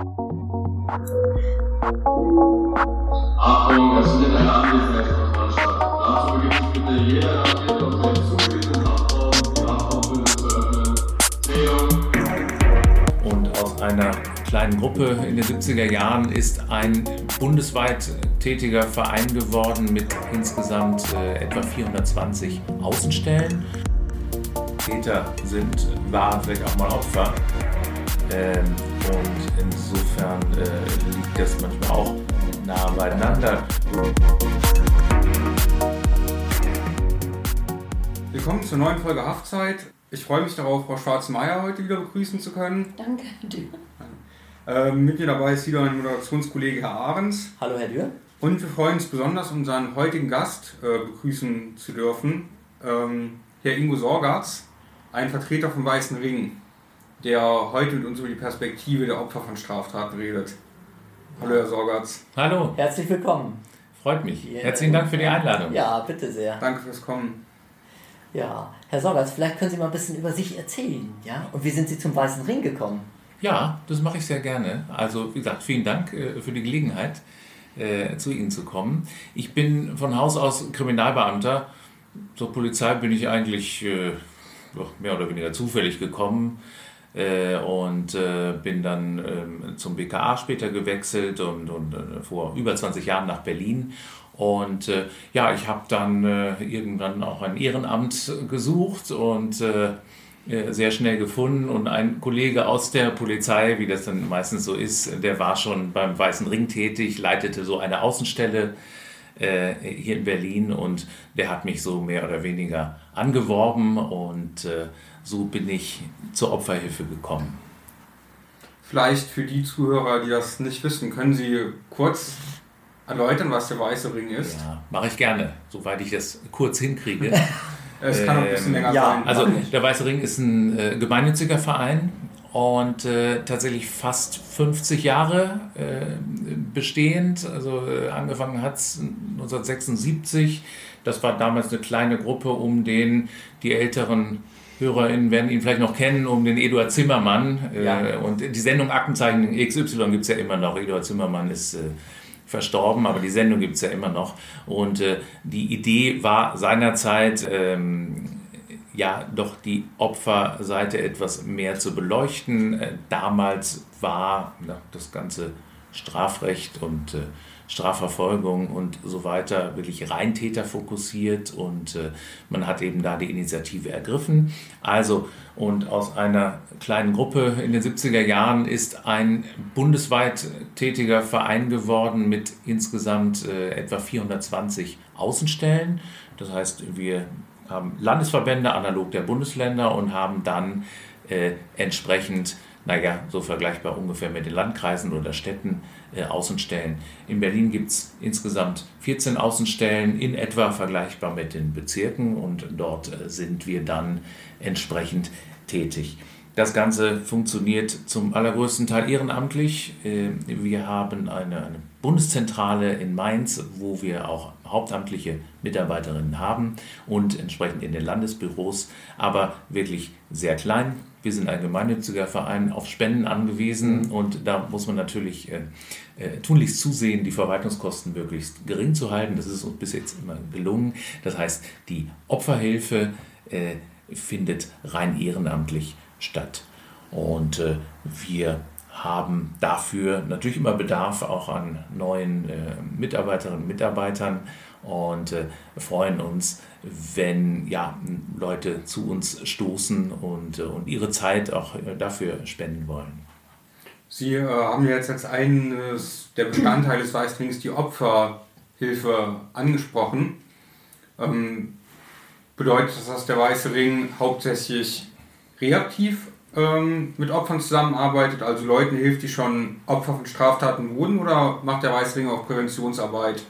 Achtung, das findet eine Anwesenheitskontrolle statt. Dazu begibt sich bitte jeder Nachricht auf den zugewiesenen Achtung, die Achtung zu öffnen. Zählung. Und aus einer kleinen Gruppe in den 70er Jahren ist ein bundesweit tätiger Verein geworden mit insgesamt äh, etwa 420 Außenstellen. Täter sind, waren vielleicht auch mal Opfer. Ähm, und insofern äh, liegt das manchmal auch nah beieinander. Willkommen zur neuen Folge Haftzeit. Ich freue mich darauf, Frau Schwarz-Meyer heute wieder begrüßen zu können. Danke, dir. Ähm, mit mir dabei ist wieder mein Moderationskollege Herr Ahrens. Hallo, Herr Dürr. Und wir freuen uns besonders, unseren heutigen Gast äh, begrüßen zu dürfen, ähm, Herr Ingo Sorgatz, ein Vertreter vom Weißen Ring, der heute mit uns über die Perspektive der Opfer von Straftaten redet. Hallo, Herr Sorgatz. Hallo, Herzlich willkommen. freut mich. Herzlichen Dank für die Einladung. Ja, bitte sehr. Danke fürs Kommen. Ja, Herr Sorgatz, vielleicht können Sie mal ein bisschen über sich erzählen, ja? Und wie sind Sie zum Weißen Ring gekommen? Ja, das mache ich sehr gerne. Also, wie gesagt, vielen Dank äh, für die Gelegenheit, äh, zu Ihnen zu kommen. Ich bin von Haus aus Kriminalbeamter. Zur Polizei bin ich eigentlich äh, mehr oder weniger zufällig gekommen und äh, bin dann ähm, zum BKA später gewechselt und, und äh, vor über 20 Jahren nach Berlin. Und äh, ja, ich habe dann äh, irgendwann auch ein Ehrenamt gesucht und äh, äh, sehr schnell gefunden. Und ein Kollege aus der Polizei, wie das dann meistens so ist, der war schon beim Weißen Ring tätig, leitete so eine Außenstelle äh, hier in Berlin. Und der hat mich so mehr oder weniger angeworben. Und äh, so bin ich zur Opferhilfe gekommen. Vielleicht für die Zuhörer, die das nicht wissen, können Sie kurz erläutern, was der Weiße Ring ist? Ja, mache ich gerne, soweit ich das kurz hinkriege. Es kann auch ein bisschen Ähm, länger ja, sein. Also der Weiße Ring ist ein äh, gemeinnütziger Verein und äh, tatsächlich fast 50 Jahre äh, bestehend. Also äh, angefangen hat es 1976. Das war damals eine kleine Gruppe um den, die älteren HörerInnen werden ihn vielleicht noch kennen, um den Eduard Zimmermann. Äh, Ja. Und die Sendung Aktenzeichen XY gibt es ja immer noch. Eduard Zimmermann ist... Äh, verstorben, aber die Sendung gibt es ja immer noch. Und äh, die Idee war seinerzeit, ähm, ja, doch die Opferseite etwas mehr zu beleuchten. Äh, damals war ja, das ganze Strafrecht und äh, Strafverfolgung und so weiter wirklich rein täterfokussiert und äh, man hat eben da die Initiative ergriffen. Also und aus einer kleinen Gruppe in den 70er Jahren ist ein bundesweit tätiger Verein geworden mit insgesamt äh, etwa 420 Außenstellen. Das heißt, wir haben Landesverbände analog der Bundesländer und haben dann äh, entsprechend, naja, so vergleichbar ungefähr mit den Landkreisen oder Städten, äh, Außenstellen. In Berlin gibt es insgesamt 14 Außenstellen, in etwa vergleichbar mit den Bezirken und dort äh, sind wir dann entsprechend tätig. Das Ganze funktioniert zum allergrößten Teil ehrenamtlich. Äh, Wir haben eine, eine Bundeszentrale in Mainz, wo wir auch hauptamtliche Mitarbeiterinnen haben und entsprechend in den Landesbüros, aber wirklich sehr klein. Wir sind ein gemeinnütziger Verein auf Spenden angewiesen und da muss man natürlich äh, äh, tunlichst zusehen, die Verwaltungskosten möglichst gering zu halten. Das ist uns bis jetzt immer gelungen. Das heißt, die Opferhilfe äh, findet rein ehrenamtlich statt. Und äh, wir haben dafür natürlich immer Bedarf auch an neuen äh, Mitarbeiterinnen und Mitarbeitern und äh, freuen uns, wenn ja, Leute zu uns stoßen und, äh, und ihre Zeit auch äh, dafür spenden wollen. Sie äh, haben ja jetzt als eines der Bestandteile des Weißrings die Opferhilfe angesprochen. Ähm, bedeutet das, dass der Weiße Ring hauptsächlich reaktiv ähm, mit Opfern zusammenarbeitet, also Leuten hilft, die schon Opfer von Straftaten wurden, oder macht der Weiße Ring auch Präventionsarbeit?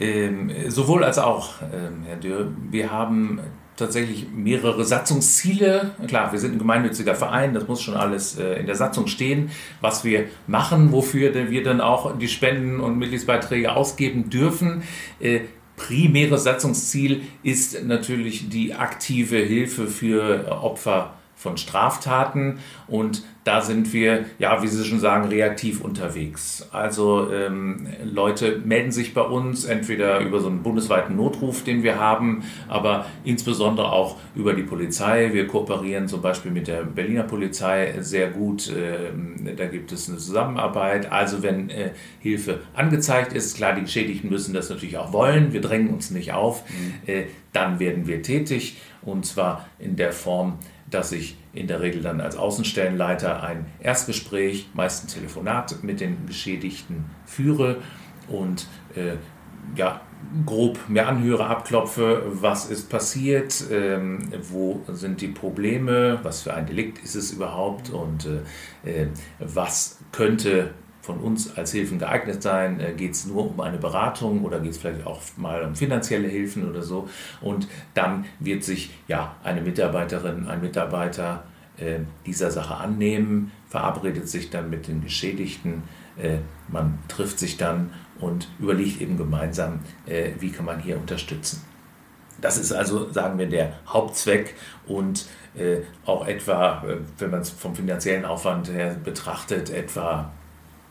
Ähm, sowohl als auch, ähm, Herr Dürr. Wir haben tatsächlich mehrere Satzungsziele. Klar, wir sind ein gemeinnütziger Verein, das muss schon alles äh, in der Satzung stehen, was wir machen, wofür wir dann auch die Spenden und Mitgliedsbeiträge ausgeben dürfen. Äh, primäres Satzungsziel ist natürlich die aktive Hilfe für Opfer von Straftaten und da sind wir, ja, wie Sie schon sagen, reaktiv unterwegs. Also ähm, Leute melden sich bei uns entweder über so einen bundesweiten Notruf, den wir haben, aber insbesondere auch über die Polizei. Wir kooperieren zum Beispiel mit der Berliner Polizei sehr gut. Ähm, da gibt es eine Zusammenarbeit. Also wenn äh, Hilfe angezeigt ist, klar, die Geschädigten müssen das natürlich auch wollen. Wir drängen uns nicht auf. Mhm. Äh, dann werden wir tätig und zwar in der Form, dass ich in der Regel dann als Außenstellenleiter ein Erstgespräch, meist ein Telefonat mit den Geschädigten führe und äh, ja, grob mir anhöre, abklopfe, was ist passiert, ähm, wo sind die Probleme, was für ein Delikt ist es überhaupt und äh, äh was könnte von uns als Hilfen geeignet sein? Äh, geht es nur um eine Beratung oder geht es vielleicht auch mal um finanzielle Hilfen oder so? Und dann wird sich ja eine Mitarbeiterin, ein Mitarbeiter äh, dieser Sache annehmen, verabredet sich dann mit den Geschädigten, äh, man trifft sich dann und überlegt eben gemeinsam, äh, wie kann man hier unterstützen. Das ist also, sagen wir, der Hauptzweck und äh, auch etwa, äh, wenn man es vom finanziellen Aufwand her betrachtet, etwa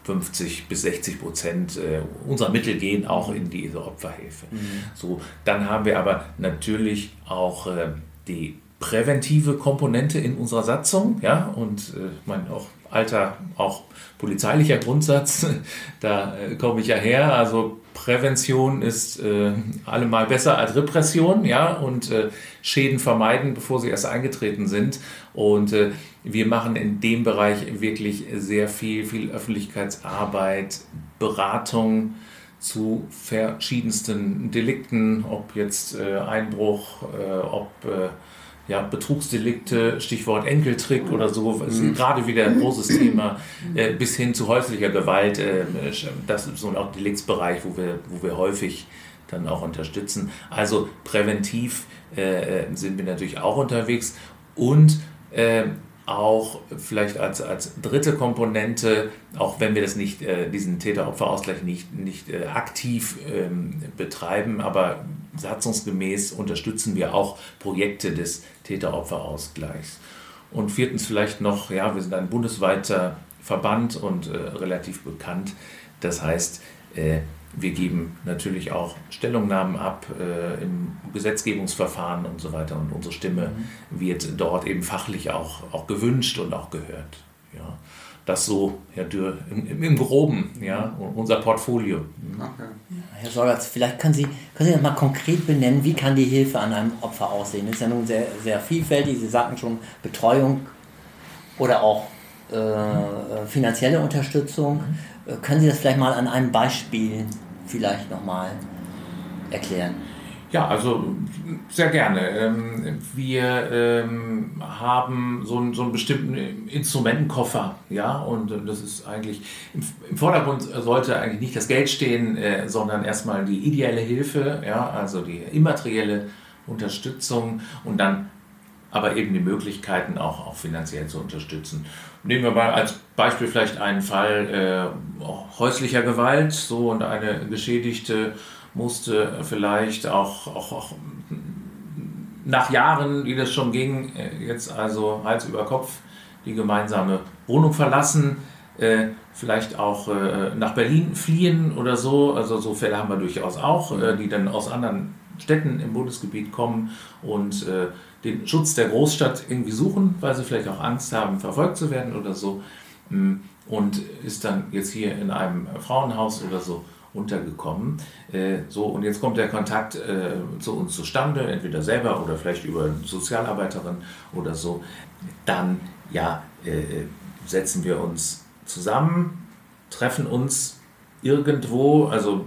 50 bis 60 Prozent äh, unserer Mittel gehen auch in diese Opferhilfe. Mhm. So, dann haben wir aber natürlich auch äh, die präventive Komponente in unserer Satzung, ja, und äh, mein auch alter, auch polizeilicher Grundsatz, da äh, komme ich ja her, also Prävention ist äh, allemal besser als Repression, ja, und äh, Schäden vermeiden, bevor sie erst eingetreten sind. Und äh, wir machen in dem Bereich wirklich sehr viel, viel Öffentlichkeitsarbeit, Beratung zu verschiedensten Delikten, ob jetzt äh, Einbruch, äh, ob äh, ja, Betrugsdelikte, Stichwort Enkeltrick oder so, ist mhm. gerade wieder ein großes Thema, äh, bis hin zu häuslicher Gewalt. Äh, das ist so ein Deliktsbereich, wo wir, wo wir häufig dann auch unterstützen. Also präventiv äh, äh sind wir natürlich auch unterwegs und äh, auch vielleicht als, als dritte Komponente, auch wenn wir das nicht, äh, diesen Täter-Opfer-Ausgleich nicht, nicht äh, aktiv ähm, betreiben, aber satzungsgemäß unterstützen wir auch Projekte des Täter-Opfer-Ausgleichs. Und viertens vielleicht noch, ja, wir sind ein bundesweiter Verband und äh, relativ bekannt. Das heißt, äh, wir geben natürlich auch Stellungnahmen ab äh, im Gesetzgebungsverfahren und so weiter. Und unsere Stimme mhm. wird dort eben fachlich auch, auch gewünscht und auch gehört. Ja. Das so, Herr Dürr, im, im Groben, ja, unser Portfolio. Mhm. Okay. Ja, Herr Sorgatz, vielleicht können Sie, können Sie das mal konkret benennen, wie kann die Hilfe an einem Opfer aussehen? Das ist ja nun sehr, sehr vielfältig. Sie sagten schon Betreuung oder auch äh, finanzielle Unterstützung. Mhm können Sie das vielleicht mal an einem Beispiel vielleicht nochmal erklären? Ja, also sehr gerne. Ähm, wir ähm, haben so einen, so einen bestimmten Instrumentenkoffer, ja, und das ist eigentlich im Vordergrund sollte eigentlich nicht das Geld stehen, äh, sondern erstmal die ideelle Hilfe, ja, also die immaterielle Unterstützung und dann aber eben die Möglichkeiten auch, auch finanziell zu unterstützen. Nehmen wir mal als Beispiel vielleicht einen Fall äh, häuslicher Gewalt, so und eine Geschädigte musste vielleicht auch, auch, auch nach Jahren, wie das schon ging, äh, jetzt also Hals über Kopf die gemeinsame Wohnung verlassen, äh, vielleicht auch äh, nach Berlin fliehen oder so. Also so Fälle haben wir durchaus auch, äh, die dann aus anderen Städten im Bundesgebiet kommen und äh, den Schutz der Großstadt irgendwie suchen, weil sie vielleicht auch Angst haben, verfolgt zu werden oder so. Mm, und ist dann jetzt hier in einem Frauenhaus oder so untergekommen. Äh, so, und jetzt kommt der Kontakt äh, zu uns zustande, entweder selber oder vielleicht über eine Sozialarbeiterin oder so. Dann ja, äh, setzen wir uns zusammen, treffen uns irgendwo, also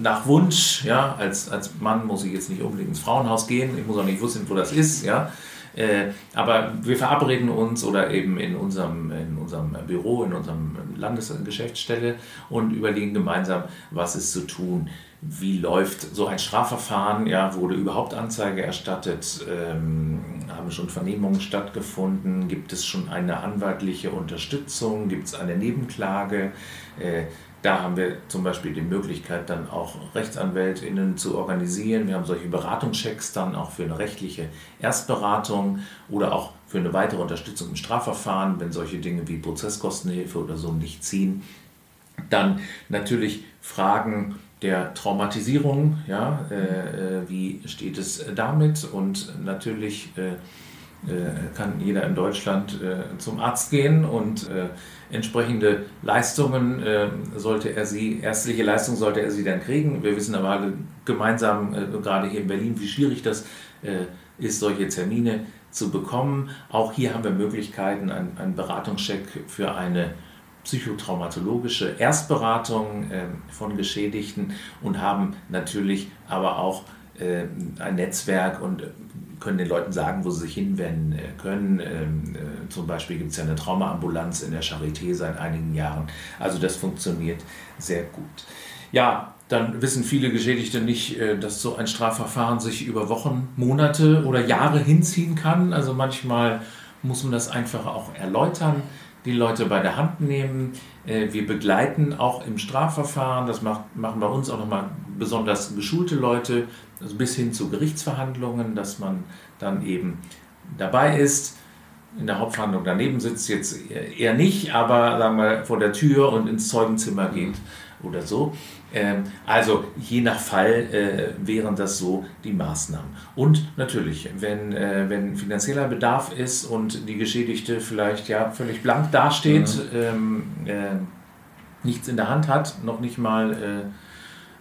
nach Wunsch, ja, als, als Mann muss ich jetzt nicht unbedingt ins Frauenhaus gehen, ich muss auch nicht wissen, wo das ist, ja. Äh, aber wir verabreden uns oder eben in unserem, in unserem Büro, in unserem Landesgeschäftsstelle und überlegen gemeinsam, was ist zu tun. Wie läuft so ein Strafverfahren? Ja, wurde überhaupt Anzeige erstattet? Ähm, haben schon Vernehmungen stattgefunden? Gibt es schon eine anwaltliche Unterstützung? Gibt es eine Nebenklage? Äh, Da haben wir zum Beispiel die Möglichkeit, dann auch RechtsanwältInnen zu organisieren. Wir haben solche Beratungschecks dann auch für eine rechtliche Erstberatung oder auch für eine weitere Unterstützung im Strafverfahren, wenn solche Dinge wie Prozesskostenhilfe oder so nicht ziehen. Dann natürlich Fragen der Traumatisierung, ja, äh, äh wie steht es damit? Und natürlich äh, kann jeder in Deutschland äh, zum Arzt gehen und äh, entsprechende Leistungen sollte er sie, ärztliche Leistungen sollte er sie dann kriegen. Wir wissen aber alle gemeinsam, gerade hier in Berlin, wie schwierig das ist, solche Termine zu bekommen. Auch hier haben wir Möglichkeiten, einen Beratungscheck für eine psychotraumatologische Erstberatung von Geschädigten und haben natürlich aber auch ein Netzwerk und können den Leuten sagen, wo sie sich hinwenden äh, können. Ähm, äh, zum Beispiel gibt es ja eine Traumaambulanz in der Charité seit einigen Jahren. Also das funktioniert sehr gut. Ja, dann wissen viele Geschädigte nicht, äh, dass so ein Strafverfahren sich über Wochen, Monate oder Jahre hinziehen kann. Also manchmal muss man das einfach auch erläutern, die Leute bei der Hand nehmen. Wir begleiten auch im Strafverfahren, das machen bei uns auch nochmal besonders geschulte Leute, also bis hin zu Gerichtsverhandlungen, dass man dann eben dabei ist. In der Hauptverhandlung daneben sitzt jetzt eher nicht, aber sagen wir vor der Tür und ins Zeugenzimmer geht oder so. Ähm, also je nach Fall äh, wären das so die Maßnahmen. Und natürlich, wenn, äh, wenn finanzieller Bedarf ist und die Geschädigte vielleicht ja völlig blank dasteht, mhm. ähm, äh, nichts in der Hand hat, noch nicht mal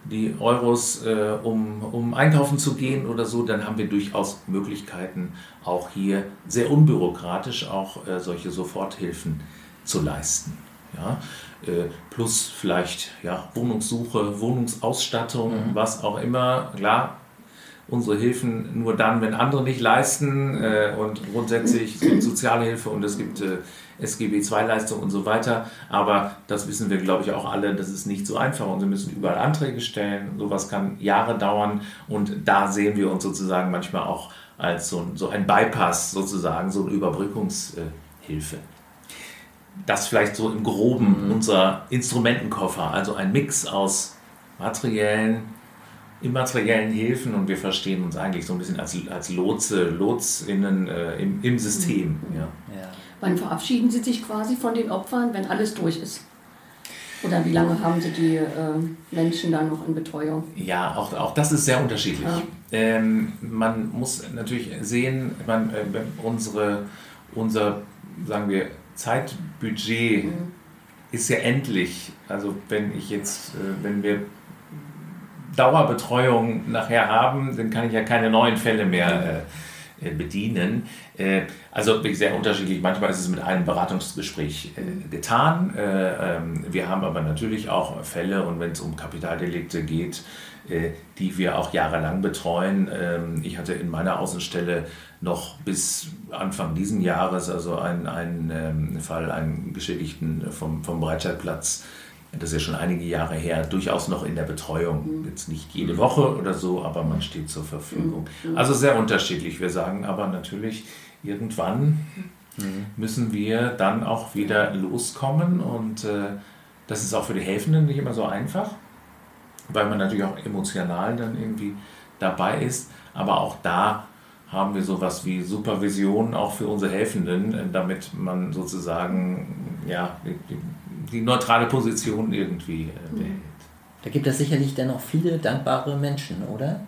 die Euros, äh, um, um einkaufen zu gehen oder so, dann haben wir durchaus Möglichkeiten, auch hier sehr unbürokratisch auch äh, solche Soforthilfen zu leisten. Ja? Äh, plus vielleicht ja, Wohnungssuche, Wohnungsausstattung, mhm. was auch immer. Klar, unsere Hilfen nur dann, wenn andere nicht leisten äh, und grundsätzlich Sozialhilfe und es gibt äh, SGB II-Leistung und so weiter. Aber das wissen wir, glaube ich, auch alle, das ist nicht so einfach und wir müssen überall Anträge stellen. Sowas kann Jahre dauern und da sehen wir uns sozusagen manchmal auch als so, so ein Bypass sozusagen, so eine Überbrückungshilfe. Das vielleicht so im Groben mhm. unser Instrumentenkoffer, also ein Mix aus materiellen, immateriellen Hilfen und wir verstehen uns eigentlich so ein bisschen als, als Lotse, Lotsinnen äh, im, im System. Mhm. Ja. ja. Wann verabschieden Sie sich quasi von den Opfern, wenn alles durch ist? Oder wie lange haben Sie die äh, Menschen dann noch in Betreuung? Ja, auch, auch das ist sehr unterschiedlich. Ja. Ähm, man muss natürlich sehen, man, äh, unsere, unser, sagen wir, Zeitbudget mhm. ist ja endlich. Also wenn ich jetzt, äh, wenn wir Dauerbetreuung nachher haben, dann kann ich ja keine neuen Fälle mehr äh, äh bedienen. Äh, also wirklich sehr unterschiedlich. Manchmal ist es mit einem Beratungsgespräch äh, getan. Äh, ähm, wir haben aber natürlich auch Fälle und wenn es um Kapitaldelikte geht, die wir auch jahrelang betreuen. Ähm, ich hatte in meiner Außenstelle noch bis Anfang diesen Jahres also einen, einen ähm, Fall, einen Geschädigten vom, vom Breitscheidplatz, das ist ja schon einige Jahre her, durchaus noch in der Betreuung. Mhm. Jetzt nicht jede Woche oder so, aber man steht zur Verfügung. Mhm. Also sehr unterschiedlich. Wir sagen aber natürlich, irgendwann mhm. müssen wir dann auch wieder loskommen und äh, das ist auch für die Helfenden nicht immer so einfach, weil man natürlich auch emotional dann irgendwie dabei ist. Aber auch da haben wir sowas wie Supervision auch für unsere Helfenden, äh, damit man sozusagen ja, die, die neutrale Position irgendwie äh, behält. Da gibt es sicherlich dann auch viele dankbare Menschen, oder?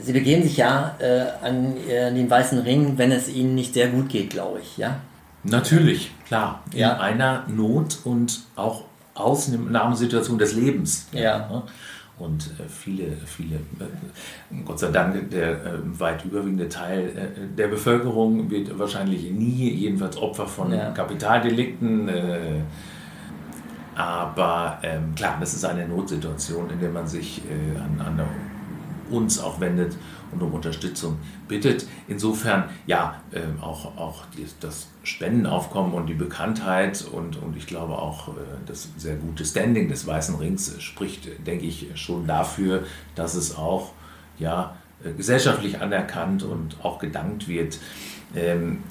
Sie begeben sich ja äh, an äh, den weißen Ring, wenn es ihnen nicht sehr gut geht, glaube ich, ja? Natürlich, klar. In ja. einer Not und auch Ausnahmesituation des Lebens. Ja. ja. Und äh, viele, viele, äh, Gott sei Dank, der äh, weit überwiegende Teil der Bevölkerung wird wahrscheinlich nie, jedenfalls Opfer von ja. Kapitaldelikten. aber ähm, klar, das ist eine Notsituation, in der man sich an, an uns auch wendet und um Unterstützung bittet. Insofern, ja, äh, auch, auch die, das Spendenaufkommen und die Bekanntheit und, und ich glaube auch äh, das sehr gute Standing des Weißen Rings spricht, denke ich, schon dafür, dass es auch ja, äh, gesellschaftlich anerkannt und auch gedankt wird. Ähm,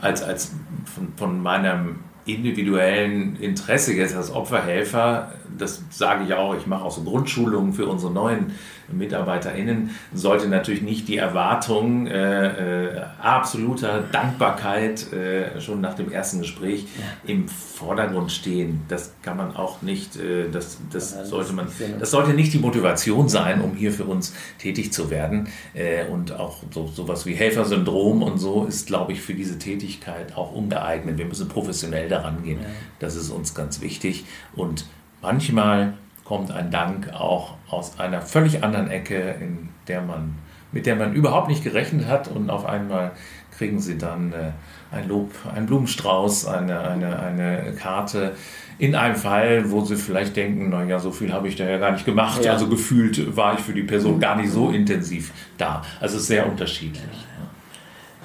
als, als von, von meinem individuellen Interesse jetzt als Opferhelfer, das sage ich auch, ich mache auch so Grundschulungen für unsere neuen MitarbeiterInnen, sollte natürlich nicht die Erwartung äh, äh, absoluter Dankbarkeit äh, schon nach dem ersten Gespräch ja. im Vordergrund stehen. Das kann man auch nicht, äh, das, das, sollte man, das sollte nicht die Motivation sein, um hier für uns tätig zu werden. Äh, und auch so, sowas wie Helfersyndrom und so ist, glaube ich, für diese Tätigkeit auch ungeeignet. Wir müssen professionell daran gehen. Ja. Das ist uns ganz wichtig. Und manchmal kommt ein Dank auch aus einer völlig anderen Ecke, in der man, mit der man überhaupt nicht gerechnet hat und auf einmal kriegen sie dann äh, ein Lob, einen Blumenstrauß, eine, eine, eine Karte. In einem Fall, wo sie vielleicht denken, naja, so viel habe ich da ja gar nicht gemacht. Ja. Also gefühlt war ich für die Person gar nicht so intensiv da. Also sehr unterschiedlich.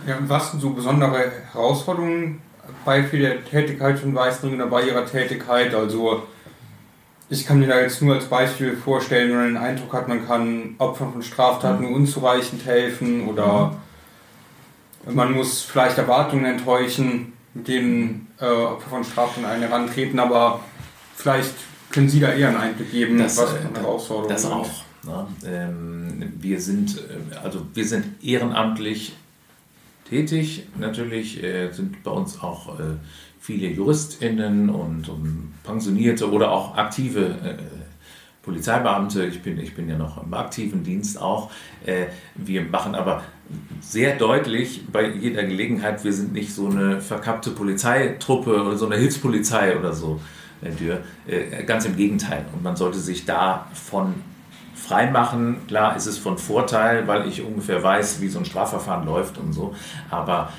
Ja, was sind so besondere Herausforderungen bei der Tätigkeit von Weißring oder bei ihrer Tätigkeit? Also ich kann mir da jetzt nur als Beispiel vorstellen, wenn man den Eindruck hat, man kann Opfern von Straftaten nur unzureichend helfen oder man muss vielleicht Erwartungen enttäuschen, mit denen äh, Opfer von Straftaten einen herantreten, aber vielleicht können Sie da eher einen Einblick geben, das, was für Herausforderungen Das auch. Ne? Ähm, wir, sind, äh, also wir sind ehrenamtlich tätig, natürlich äh, sind bei uns auch äh, viele JuristInnen und, und pensionierte oder auch aktive äh, Polizeibeamte. Ich bin, ich bin ja noch im aktiven Dienst auch. Äh, wir machen aber sehr deutlich bei jeder Gelegenheit, wir sind nicht so eine verkappte Polizeitruppe oder so eine Hilfspolizei oder so. Äh, ganz im Gegenteil. Und man sollte sich davon freimachen. Klar ist es von Vorteil, weil ich ungefähr weiß, wie so ein Strafverfahren läuft und so. Aber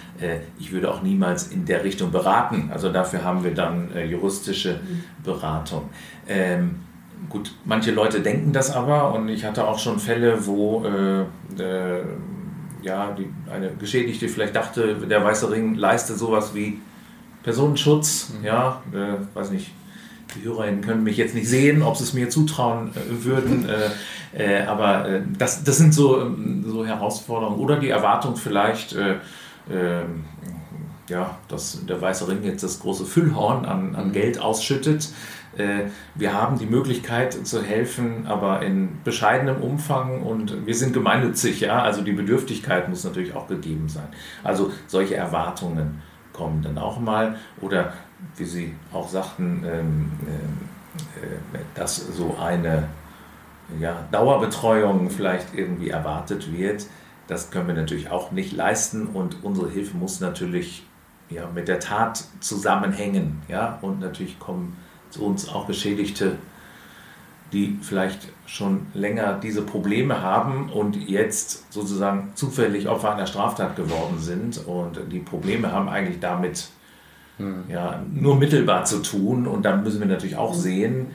ich würde auch niemals in der Richtung beraten. Also dafür haben wir dann äh, juristische Beratung. Ähm, gut, manche Leute denken das aber und ich hatte auch schon Fälle, wo äh, äh ja, die, eine Geschädigte vielleicht dachte, der Weiße Ring leistet sowas wie Personenschutz, mhm. ja, äh, weiß nicht, die Hörerinnen können mich jetzt nicht sehen, ob sie es mir zutrauen äh, würden. Äh, äh, aber äh, das, das sind so, ähm, so Herausforderungen. Oder die Erwartung vielleicht, äh, ähm, ja, dass der Weiße Ring jetzt das große Füllhorn an, an mhm. Geld ausschüttet. Äh, wir haben die Möglichkeit zu helfen, aber in bescheidenem Umfang und wir sind gemeinnützig, ja, also die Bedürftigkeit muss natürlich auch gegeben sein. Also solche Erwartungen kommen dann auch mal oder wie Sie auch sagten, ähm, äh, dass so eine ja, Dauerbetreuung vielleicht irgendwie erwartet wird. Das können wir natürlich auch nicht leisten und unsere Hilfe muss natürlich ja, mit der Tat zusammenhängen. Ja? Und natürlich kommen zu uns auch Geschädigte, die vielleicht schon länger diese Probleme haben und jetzt sozusagen zufällig Opfer einer Straftat geworden sind und die Probleme haben eigentlich damit hm. ja, nur mittelbar zu tun. Und dann müssen wir natürlich auch sehen,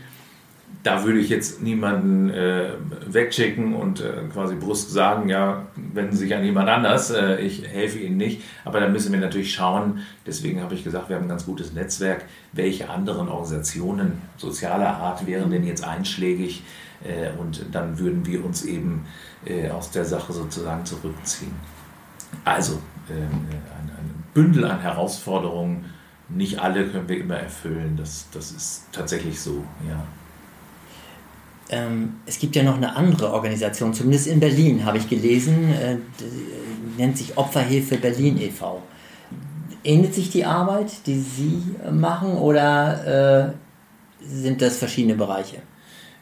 da würde ich jetzt niemanden äh, wegschicken und äh, quasi brust sagen, ja, wenden Sie sich an jemand anders, äh, ich helfe Ihnen nicht. Aber da müssen wir natürlich schauen, deswegen habe ich gesagt, wir haben ein ganz gutes Netzwerk, welche anderen Organisationen sozialer Art wären denn jetzt einschlägig äh, und dann würden wir uns eben äh, aus der Sache sozusagen zurückziehen. Also ähm, ein, ein Bündel an Herausforderungen, nicht alle können wir immer erfüllen. Das, das ist tatsächlich so, ja. Ähm, es gibt ja noch eine andere Organisation, zumindest in Berlin habe ich gelesen, äh, nennt sich Opferhilfe Berlin e.V. Ähnelt sich die Arbeit, die Sie machen, oder äh, sind das verschiedene Bereiche?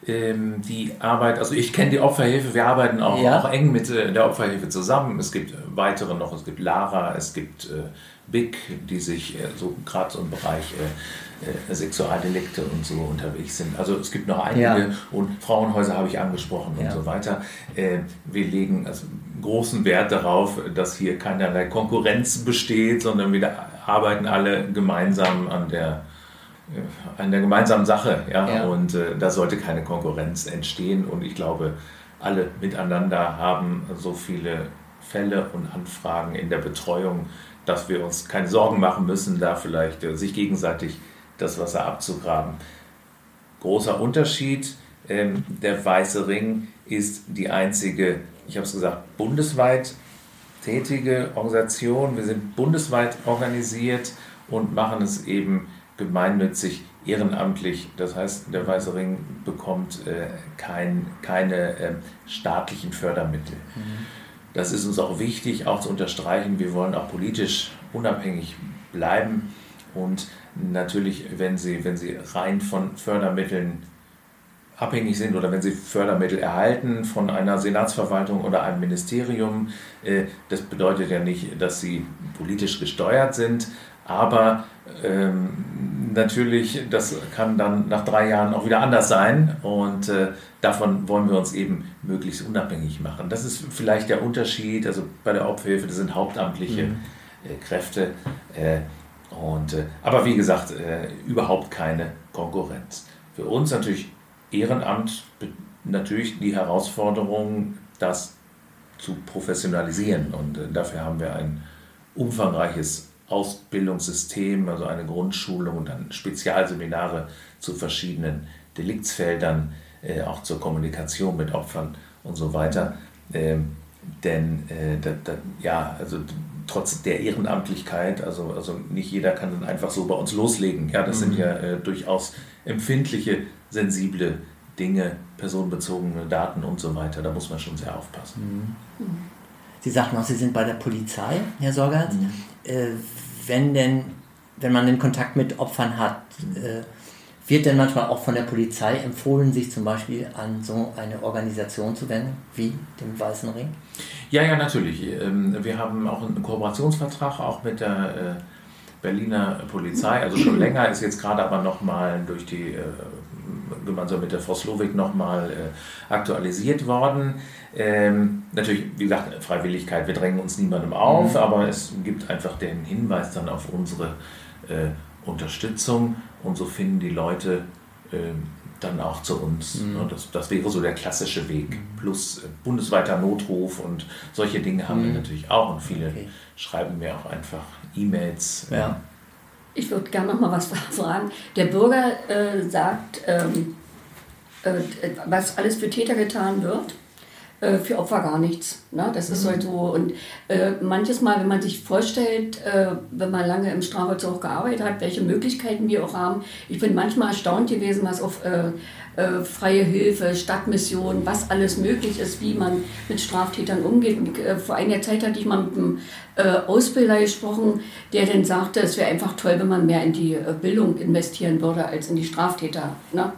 Ähm, die Arbeit, also ich kenne die Opferhilfe, wir arbeiten auch, ja. auch eng mit äh, der Opferhilfe zusammen. Es gibt weitere noch, es gibt Lara, es gibt äh, Big, die sich äh, so gerade so im Bereich äh, äh, Sexualdelikte und so unterwegs sind. Also es gibt noch einige ja. und Frauenhäuser habe ich angesprochen ja. und so weiter. Äh, wir legen also großen Wert darauf, dass hier keinerlei Konkurrenz besteht, sondern wir arbeiten alle gemeinsam an der äh, an der gemeinsamen Sache. Ja? ja. Und äh, da sollte keine Konkurrenz entstehen. Und ich glaube, alle miteinander haben so viele Fälle und Anfragen in der Betreuung, dass wir uns keine Sorgen machen müssen, da vielleicht äh, sich gegenseitig das Wasser abzugraben. Großer Unterschied, ähm, der Weiße Ring ist die einzige, ich habe es gesagt, bundesweit tätige Organisation. Wir sind bundesweit organisiert und machen es eben gemeinnützig, ehrenamtlich. Das heißt, der Weiße Ring bekommt äh, kein, keine äh, staatlichen Fördermittel. Das ist uns auch wichtig, auch zu unterstreichen. Wir wollen auch politisch unabhängig bleiben. Und natürlich, wenn Sie, wenn Sie rein von Fördermitteln abhängig sind oder wenn sie Fördermittel erhalten von einer Senatsverwaltung oder einem Ministerium. Äh, das bedeutet ja nicht, dass sie politisch gesteuert sind, aber ähm, natürlich, das kann dann nach drei Jahren auch wieder anders sein und äh, davon wollen wir uns eben möglichst unabhängig machen. Das ist vielleicht der Unterschied, also bei der Opferhilfe, das sind hauptamtliche mhm. äh, Kräfte. Äh, und, äh, aber wie gesagt, äh, überhaupt keine Konkurrenz. Für uns natürlich Ehrenamt natürlich die Herausforderung, das zu professionalisieren. Und äh, dafür haben wir ein umfangreiches Ausbildungssystem, also eine Grundschulung und dann Spezialseminare zu verschiedenen Deliktsfeldern, auch zur Kommunikation mit Opfern und so weiter. Ähm, denn ja, also trotz der Ehrenamtlichkeit, also, also nicht jeder kann dann einfach so bei uns loslegen. Ja, das mhm. sind ja äh, durchaus empfindliche sensible Dinge, personenbezogene Daten und so weiter. Da muss man schon sehr aufpassen. Mhm. Sie sagten auch, Sie sind bei der Polizei, Herr Sorgatz. Mhm. Äh, wenn denn, wenn man den Kontakt mit Opfern hat, äh, wird denn manchmal auch von der Polizei empfohlen, sich zum Beispiel an so eine Organisation zu wenden, wie dem Weißen Ring? Ja, ja, natürlich. Ähm, wir haben auch einen Kooperationsvertrag auch mit der äh, Berliner Polizei, also schon länger, ist jetzt gerade aber nochmal durch die äh, gemeinsam mit der Frau Slowik nochmal äh, aktualisiert worden. Ähm, natürlich, wie gesagt, Freiwilligkeit, wir drängen uns niemandem auf, mhm. aber es gibt einfach den Hinweis dann auf unsere Unterstützung und so finden die Leute äh, dann auch zu uns. Mhm. Ne? Das, das wäre so der klassische Weg. Mhm. Plus äh, bundesweiter Notruf und solche Dinge haben wir mhm. natürlich auch und viele okay. schreiben mir auch einfach E-Mails. Ja. Ich würde gerne noch mal was fragen. Der Bürger äh, sagt, ähm, äh, was alles für Täter getan wird, äh, für Opfer gar nichts. Ne? Das ist mhm. halt so. Und äh, manches Mal, wenn man sich vorstellt, äh, wenn man lange im Strafvollzug gearbeitet hat, welche Möglichkeiten wir auch haben, ich bin manchmal erstaunt gewesen, was auf äh, äh, freie Hilfe, Stadtmission, was alles möglich ist, wie man mit Straftätern umgeht. Und, vor einiger Zeit hatte ich mal mit einem Ausbilder gesprochen, der dann sagte, es wäre einfach toll, wenn man mehr in die Bildung investieren würde als in die Straftäter. Ne?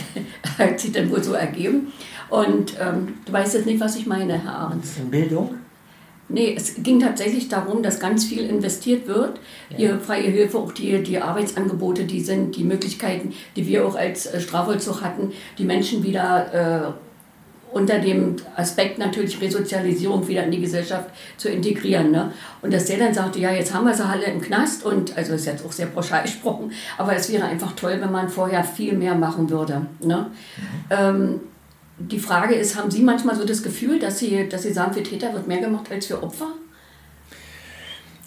Hat sich dann wohl so ergeben. Und ähm, du weißt jetzt nicht, was ich meine, Herr Ahrens. In Bildung? Nee, es ging tatsächlich darum, dass ganz viel investiert wird. Ja. Hier freie Hilfe, auch die, die Arbeitsangebote, die sind, die Möglichkeiten, die wir auch als äh, Strafvollzug hatten, die Menschen wieder äh, unter dem Aspekt natürlich Resozialisierung wieder in die Gesellschaft zu integrieren. Ne? Und dass der dann sagte, ja, jetzt haben wir sie alle im Knast und, also ist jetzt auch sehr pauschal gesprochen, aber es wäre einfach toll, wenn man vorher viel mehr machen würde. Ne? Mhm. Ähm, die Frage ist, haben Sie manchmal so das Gefühl, dass Sie, dass Sie sagen, für Täter wird mehr gemacht als für Opfer?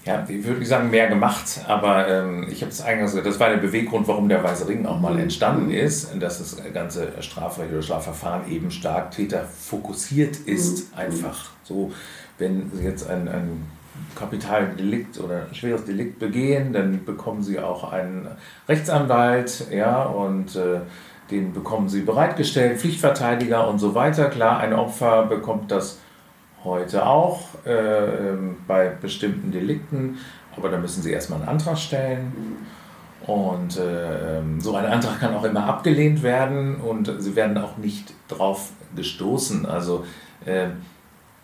Ja, ich würde sagen, mehr gemacht, aber ähm, ich habe es eingangs gesagt, das war der Beweggrund, warum der Weiße Ring auch mal entstanden ist, dass das ganze Strafrecht oder Strafverfahren eben stark täterfokussiert ist, mhm. einfach. So, wenn Sie jetzt ein, ein Kapitaldelikt oder ein schweres Delikt begehen, dann bekommen Sie auch einen Rechtsanwalt, ja, und äh, den bekommen sie bereitgestellt, Pflichtverteidiger und so weiter. Klar, ein Opfer bekommt das heute auch äh, ähm, bei bestimmten Delikten, aber da müssen sie erstmal einen Antrag stellen. Und äh, ähm, so ein Antrag kann auch immer abgelehnt werden und sie werden auch nicht drauf gestoßen. Also äh,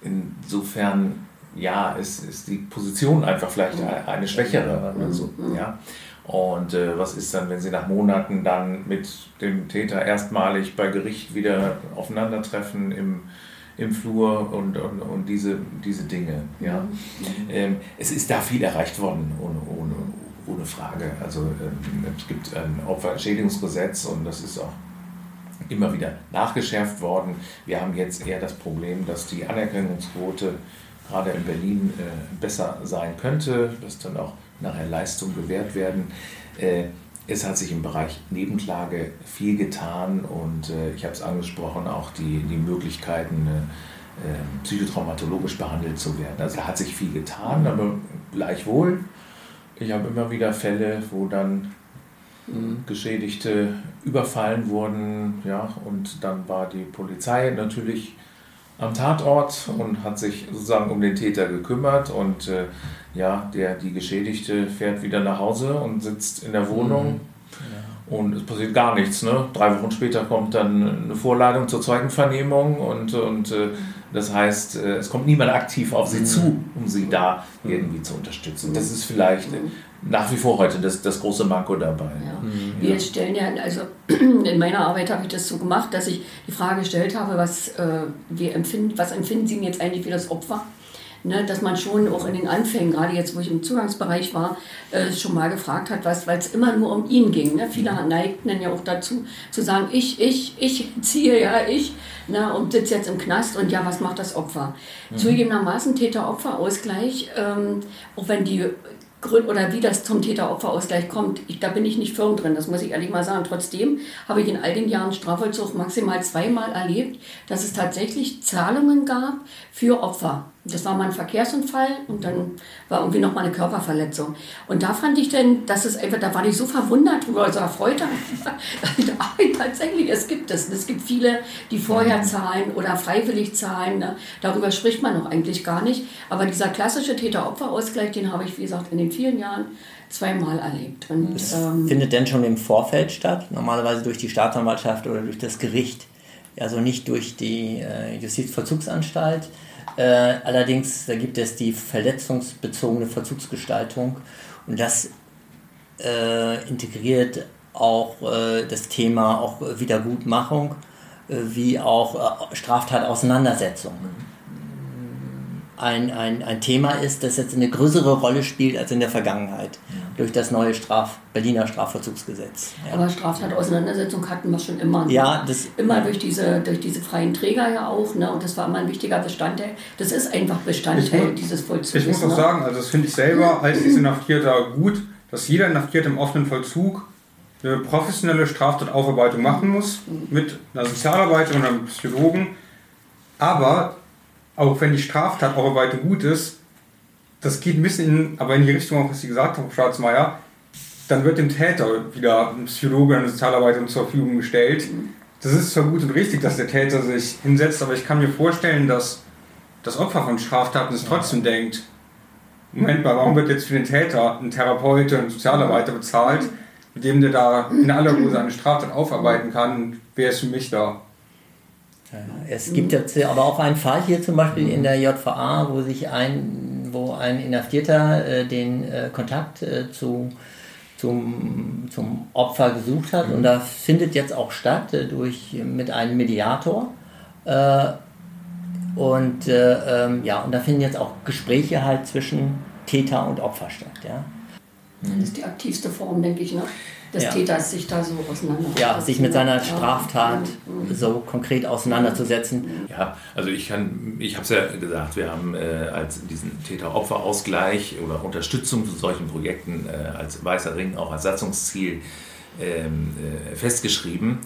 insofern, ja, ist, ist die Position einfach vielleicht eine schwächere. Also, ja. Und äh, was ist dann, wenn Sie nach Monaten dann mit dem Täter erstmalig bei Gericht wieder aufeinandertreffen im, im Flur und, und, und diese, diese Dinge? Ja? Mhm. Ähm, es ist da viel erreicht worden, ohne, ohne, ohne Frage. Also ähm, es gibt ein Opferentschädigungsgesetz und das ist auch immer wieder nachgeschärft worden. Wir haben jetzt eher das Problem, dass die Anerkennungsquote gerade in Berlin äh, besser sein könnte, dass dann auch nachher Leistungen gewährt werden. Äh, es hat sich im Bereich Nebenklage viel getan und äh, ich habe es angesprochen, auch die, die Möglichkeiten, äh, psychotraumatologisch behandelt zu werden. Also da hat sich viel getan, aber gleichwohl, ich habe immer wieder Fälle, wo dann Geschädigte überfallen wurden, ja, und dann war die Polizei natürlich am Tatort und hat sich sozusagen um den Täter gekümmert und äh, ja, der, die Geschädigte fährt wieder nach Hause und sitzt in der Wohnung und es passiert gar nichts. Ne? Drei Wochen später kommt dann eine Vorladung zur Zeugenvernehmung und, und äh, das heißt, äh, es kommt niemand aktiv auf sie zu, um sie da irgendwie zu unterstützen. Das ist vielleicht nach wie vor heute das, das große Manko dabei. Ja. Wir stellen ja, also in meiner Arbeit habe ich das so gemacht, dass ich die Frage gestellt habe, was, äh, wir empfinden, was empfinden Sie denn jetzt eigentlich wie das Opfer? Ne, dass man schon auch in den Anfängen, gerade jetzt, wo ich im Zugangsbereich war, äh, schon mal gefragt hat, was, weil es immer nur um ihn ging. Ne? Viele neigten dann ja auch dazu, zu sagen, ich, ich, ich ziehe, ja, ich, ne, und sitze jetzt im Knast und ja, was macht das Opfer? Zugegebenermaßen Täter-Opfer-Ausgleich, ähm, auch wenn die Gründe oder wie das zum Täter-Opfer-Ausgleich kommt, ich, da bin ich nicht firm drin, das muss ich ehrlich mal sagen. Trotzdem habe ich in all den Jahren Strafvollzug maximal zweimal erlebt, dass es tatsächlich Zahlungen gab für Opfer. Das war mal ein Verkehrsunfall und dann war irgendwie noch mal eine Körperverletzung. Und da fand ich dann, dass es einfach, da war ich so verwundert drüber, so erfreut. ah, tatsächlich, es gibt es. Es gibt viele, die vorher zahlen oder freiwillig zahlen. Ne? Darüber spricht man noch eigentlich gar nicht. Aber dieser klassische Täter-Opfer-Ausgleich, den habe ich, wie gesagt, in den vielen Jahren zweimal erlebt. Und, Das ähm, findet denn schon im Vorfeld statt, normalerweise durch die Staatsanwaltschaft oder durch das Gericht, also nicht durch die äh, Justizvollzugsanstalt. Äh, allerdings, da gibt es die verletzungsbezogene Verzugsgestaltung und das äh, integriert auch äh, das Thema auch Wiedergutmachung äh, wie auch äh, Straftatauseinandersetzung ein, ein, ein Thema ist, das jetzt eine größere Rolle spielt als in der Vergangenheit durch das neue Straf Berliner Strafvollzugsgesetz. Ja. aber Straftat-Auseinandersetzung hatten wir schon immer. ne? Ja, das- immer durch diese, durch diese freien Träger ja auch. Ne? Und das war immer ein wichtiger Bestandteil. Das ist einfach Bestandteil Ich mu- dieses Vollzuges. Ich muss auch ne? sagen, also das finde ich selber als Inhaftierter gut, dass jeder Inhaftierte im offenen Vollzug eine professionelle Straftataufarbeitung machen muss mit einer Sozialarbeiterin oder einem Psychologen. Aber auch wenn die Straftataufarbeitung gut ist, das geht ein bisschen in, aber in die Richtung, auch was Sie gesagt haben, Schwarzmeier, dann wird dem Täter wieder ein Psychologe eine Sozialarbeiterin zur Verfügung gestellt. Das ist zwar gut und richtig, dass der Täter sich hinsetzt, aber ich kann mir vorstellen, dass das Opfer von Straftaten es trotzdem denkt, Moment mal, warum wird jetzt für den Täter ein Therapeut und ein Sozialarbeiter bezahlt, mit dem der da in aller Ruhe seine Straftat aufarbeiten kann wer ist für mich da? Es gibt jetzt aber auch einen Fall hier zum Beispiel in der JVA, wo sich ein, wo ein Inhaftierter äh, den äh, Kontakt äh, zu, zum, zum Opfer gesucht hat und da findet jetzt auch statt äh, durch mit einem Mediator. Äh, und äh, ähm, ja, und da finden jetzt auch Gespräche halt zwischen Täter und Opfer statt, ja. Das ist die aktivste Form, denke ich, ne? Des Ja. Täters, sich da so auseinander. Ja, sich mit seiner Ja. Straftat Mhm. so konkret auseinanderzusetzen. Ja, also ich kann, ich habe es ja gesagt, wir haben äh, als diesen Täter-Opfer-Ausgleich oder Unterstützung zu solchen Projekten äh, als Weißer Ring auch als Satzungsziel ähm, äh, festgeschrieben,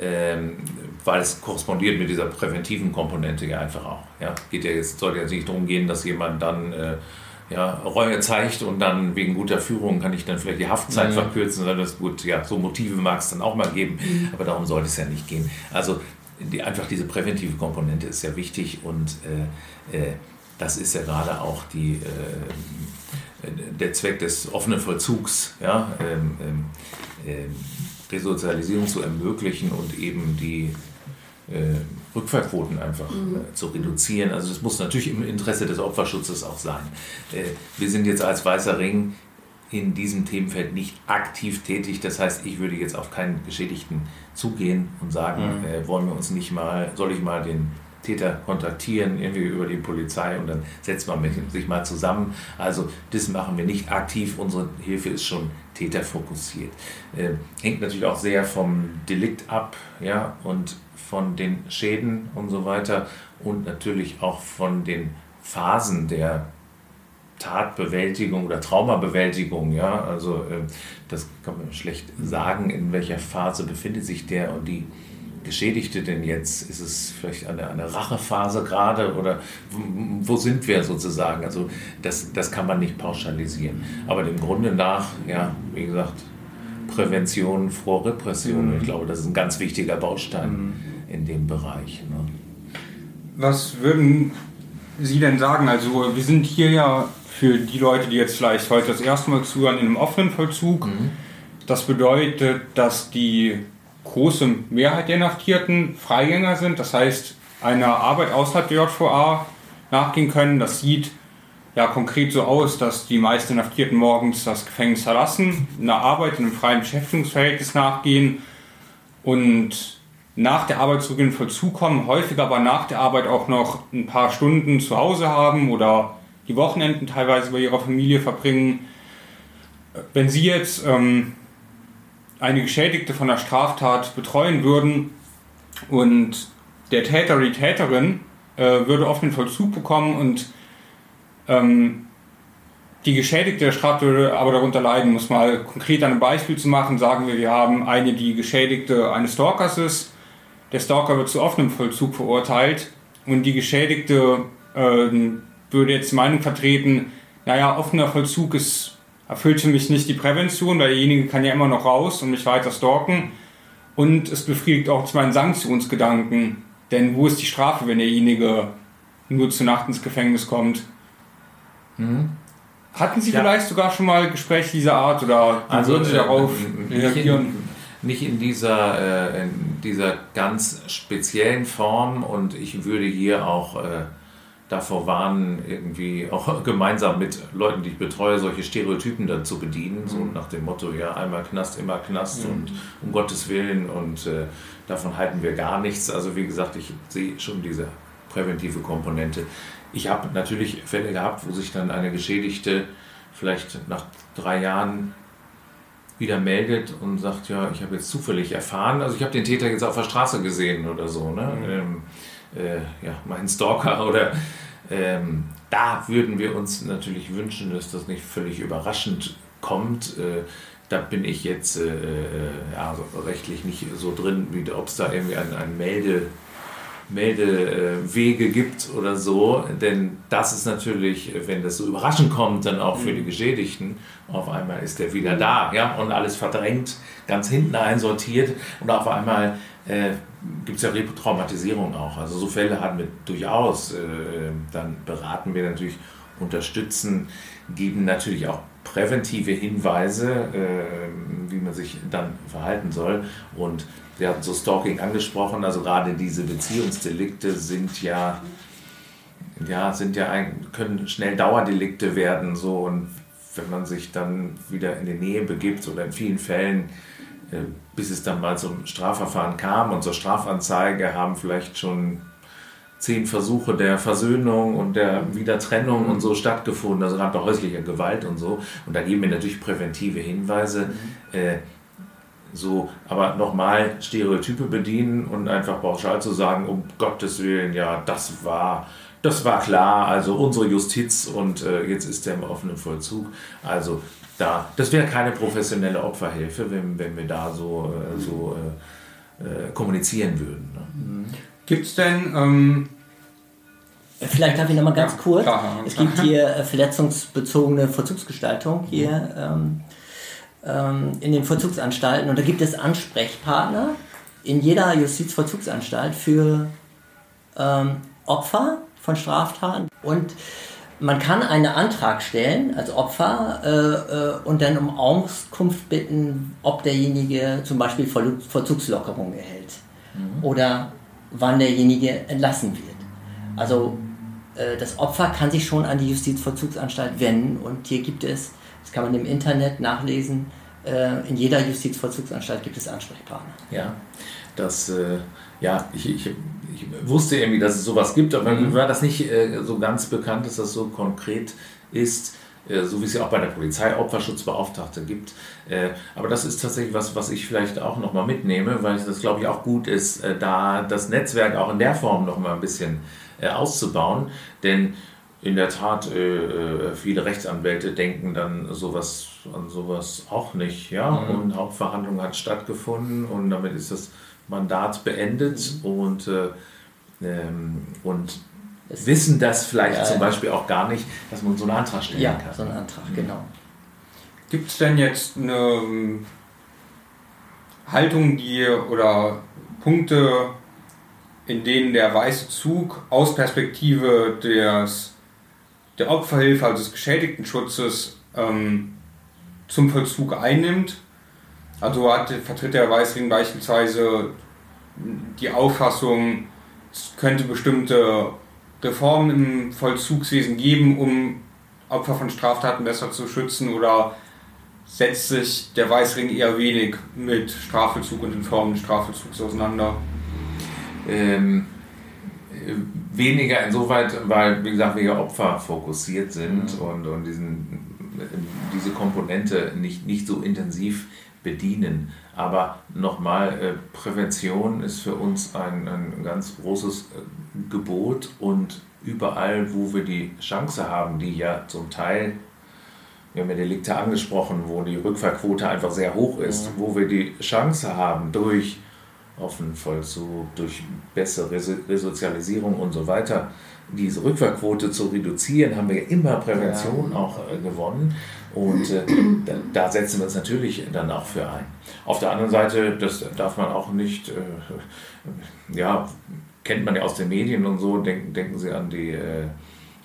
ähm, weil es korrespondiert mit dieser präventiven Komponente ja einfach auch. Ja, geht ja jetzt, sollte jetzt nicht darum gehen, dass jemand dann äh, ja, Reue zeigt und dann wegen guter Führung kann ich dann vielleicht die Haftzeit verkürzen, sondern das gut, ja, so Motive mag es dann auch mal geben, aber darum sollte es ja nicht gehen. Also die, einfach diese präventive Komponente ist ja wichtig und äh, äh, das ist ja gerade auch die, äh, der Zweck des offenen Vollzugs, ja, ähm, ähm, ähm, Resozialisierung zu ermöglichen und eben die äh, Rückfallquoten einfach äh, zu reduzieren. Also das muss natürlich im Interesse des Opferschutzes auch sein. Äh, wir sind jetzt als Weißer Ring in diesem Themenfeld nicht aktiv tätig. Das heißt, ich würde jetzt auf keinen Geschädigten zugehen und sagen, äh, wollen wir uns nicht mal, soll ich mal den Täter kontaktieren, irgendwie über die Polizei und dann setzt man mit, sich mal zusammen. Also das machen wir nicht aktiv. Unsere Hilfe ist schon täterfokussiert. Äh, hängt natürlich auch sehr vom Delikt ab ja, und von den Schäden und so weiter und natürlich auch von den Phasen der Tatbewältigung oder Traumabewältigung, ja, also äh, das kann man schlecht sagen, in welcher Phase befindet sich der und die Geschädigte denn jetzt? Ist es vielleicht eine, eine Rachephase gerade oder wo sind wir sozusagen? Also das, das kann man nicht pauschalisieren. Aber dem Grunde nach, ja, wie gesagt, Prävention vor Repression. Ich glaube, das ist ein ganz wichtiger Baustein in dem Bereich. Ne? Was würden Sie denn sagen? Also wir sind hier ja für die Leute, die jetzt vielleicht heute das erste Mal zuhören, in einem offenen Vollzug. Das bedeutet, dass die große Mehrheit der Inhaftierten Freigänger sind, das heißt einer Arbeit außerhalb der JVA nachgehen können. Das sieht ja konkret so aus, dass die meisten Inhaftierten morgens das Gefängnis verlassen, einer Arbeit in einem freien Beschäftigungsverhältnis nachgehen und nach der Arbeit zurück in den Vollzug kommen, häufig aber nach der Arbeit auch noch ein paar Stunden zu Hause haben oder die Wochenenden teilweise bei ihrer Familie verbringen. Wenn Sie jetzt ähm, eine Geschädigte von der Straftat betreuen würden. Und der Täter oder die Täterin äh, würde offenen Vollzug bekommen und ähm, die Geschädigte der Straftat würde aber darunter leiden, um es mal konkret an einem Beispiel zu machen, sagen wir, wir haben eine, die Geschädigte eines Stalkers ist, der Stalker wird zu offenem Vollzug verurteilt und die Geschädigte äh, würde jetzt die Meinung vertreten, naja, offener Vollzug ist, erfüllt für mich nicht die Prävention, weil derjenige kann ja immer noch raus und mich weiter stalken und es befriedigt auch meinen Sanktionsgedanken, denn wo ist die Strafe, wenn derjenige nur zu Nacht ins Gefängnis kommt? Hatten Sie Ja. vielleicht sogar schon mal Gespräche dieser Art oder wie würden Sie äh, darauf nicht reagieren? in, nicht in dieser, äh, in dieser ganz speziellen Form und ich würde hier auch äh, davor warnen, irgendwie auch gemeinsam mit Leuten, die ich betreue, solche Stereotypen dann zu bedienen, so nach dem Motto, ja, einmal Knast, immer Knast und um Gottes Willen und äh, davon halten wir gar nichts. Also wie gesagt, ich sehe schon diese präventive Komponente. Ich habe natürlich Fälle gehabt, wo sich dann eine Geschädigte vielleicht nach drei Jahren wieder meldet und sagt, ja, ich habe jetzt zufällig erfahren, also ich habe den Täter jetzt auf der Straße gesehen oder so, ne? Ähm, äh, ja, mein Stalker oder ähm, da würden wir uns natürlich wünschen, dass das nicht völlig überraschend kommt. Äh, da bin ich jetzt äh, äh, ja, rechtlich nicht so drin, wie ob es da irgendwie ein, ein Melde, Meldewege gibt oder so, denn das ist natürlich, wenn das so überraschend kommt, dann auch für die Geschädigten, auf einmal ist der wieder da, ja, und alles verdrängt, ganz hinten einsortiert. Und auf einmal äh, gibt es ja Retraumatisierung auch. Also so Fälle hatten wir durchaus. Äh, dann beraten wir natürlich, unterstützen, geben natürlich auch präventive Hinweise, äh, wie man sich dann verhalten soll. Und wir hatten so Stalking angesprochen, also gerade diese Beziehungsdelikte sind ja, ja, sind ja können schnell Dauerdelikte werden. So und wenn man sich dann wieder in die Nähe begibt oder in vielen Fällen bis es dann mal zum Strafverfahren kam und zur Strafanzeige haben vielleicht schon zehn Versuche der Versöhnung und der Wiedertrennung und so stattgefunden, also gerade bei häuslicher Gewalt und so. Und da geben wir natürlich präventive Hinweise. Äh, so, aber nochmal Stereotype bedienen und einfach pauschal zu sagen, um Gottes Willen, ja, das war, das war klar, also unsere Justiz und äh, jetzt ist der im offenen Vollzug. Also da, das wäre keine professionelle Opferhilfe, wenn, wenn wir da so, äh, so äh, äh, kommunizieren würden. Ne? Gibt es denn, ähm, Vielleicht darf ich noch mal ganz Ja, kurz. klar, ja. es gibt hier äh, verletzungsbezogene Vollzugsgestaltung hier ähm, ähm, in den Vollzugsanstalten und da gibt es Ansprechpartner in jeder Justizvollzugsanstalt für ähm, Opfer von Straftaten und man kann einen Antrag stellen als Opfer äh, äh, und dann um Auskunft bitten, ob derjenige zum Beispiel Voll Vollzugslockerung erhält oder wann derjenige entlassen wird. Also äh, das Opfer kann sich schon an die Justizvollzugsanstalt wenden und hier gibt es, das kann man im Internet nachlesen, äh, in jeder Justizvollzugsanstalt gibt es Ansprechpartner. Ja, das, äh, ja, ich, ich, ich wusste irgendwie, dass es sowas gibt, aber mir war das nicht äh, so ganz bekannt, dass das so konkret ist, äh, so wie es ja auch bei der Polizei Opferschutzbeauftragte gibt. Äh, aber das ist tatsächlich was, was ich vielleicht auch nochmal mitnehme, weil das, glaube ich, auch gut ist, äh, da das Netzwerk auch in der Form nochmal ein bisschen äh, auszubauen, denn in der Tat, äh, viele Rechtsanwälte denken dann sowas an sowas auch nicht, ja. Und Hauptverhandlung hat stattgefunden und damit ist das Mandat beendet und, äh, ähm, und Es- wissen das vielleicht Ja, zum ja. Beispiel auch gar nicht, dass man so einen Antrag stellen Ja, kann. so ein Antrag, genau. gibt es denn jetzt eine, ähm, Haltungen, die oder Punkte, in denen der weiße Zug aus Perspektive des, der Opferhilfe, also des Geschädigtenschutzes, ähm, zum Vollzug einnimmt. Also hat, vertritt der Weißring beispielsweise die Auffassung, es könnte bestimmte Reformen im Vollzugswesen geben, um Opfer von Straftaten besser zu schützen oder setzt sich der Weißring eher wenig mit Strafvollzug und den Formen des Strafvollzugs auseinander? Ähm, weniger insoweit, weil, wie gesagt, wir ja Opfer fokussiert sind mhm. und, und diesen, diese Komponente nicht, nicht so intensiv bedienen. Aber nochmal, äh, Prävention ist für uns ein, ein ganz großes äh, Gebot und überall, wo wir die Chance haben, die ja zum Teil, wir haben ja Delikte angesprochen, wo die Rückfallquote einfach sehr hoch ist, mhm. wo wir die Chance haben, durch offenen Vollzug, durch bessere Resozialisierung und so weiter, diese Rückfallquote zu reduzieren, haben wir immer Prävention ja. auch äh, gewonnen. Und äh, da, da, setzen wir uns natürlich dann auch für ein. Auf der anderen Seite, das darf man auch nicht, äh, ja, kennt man ja aus den Medien und so, denken, denken Sie an die. Äh,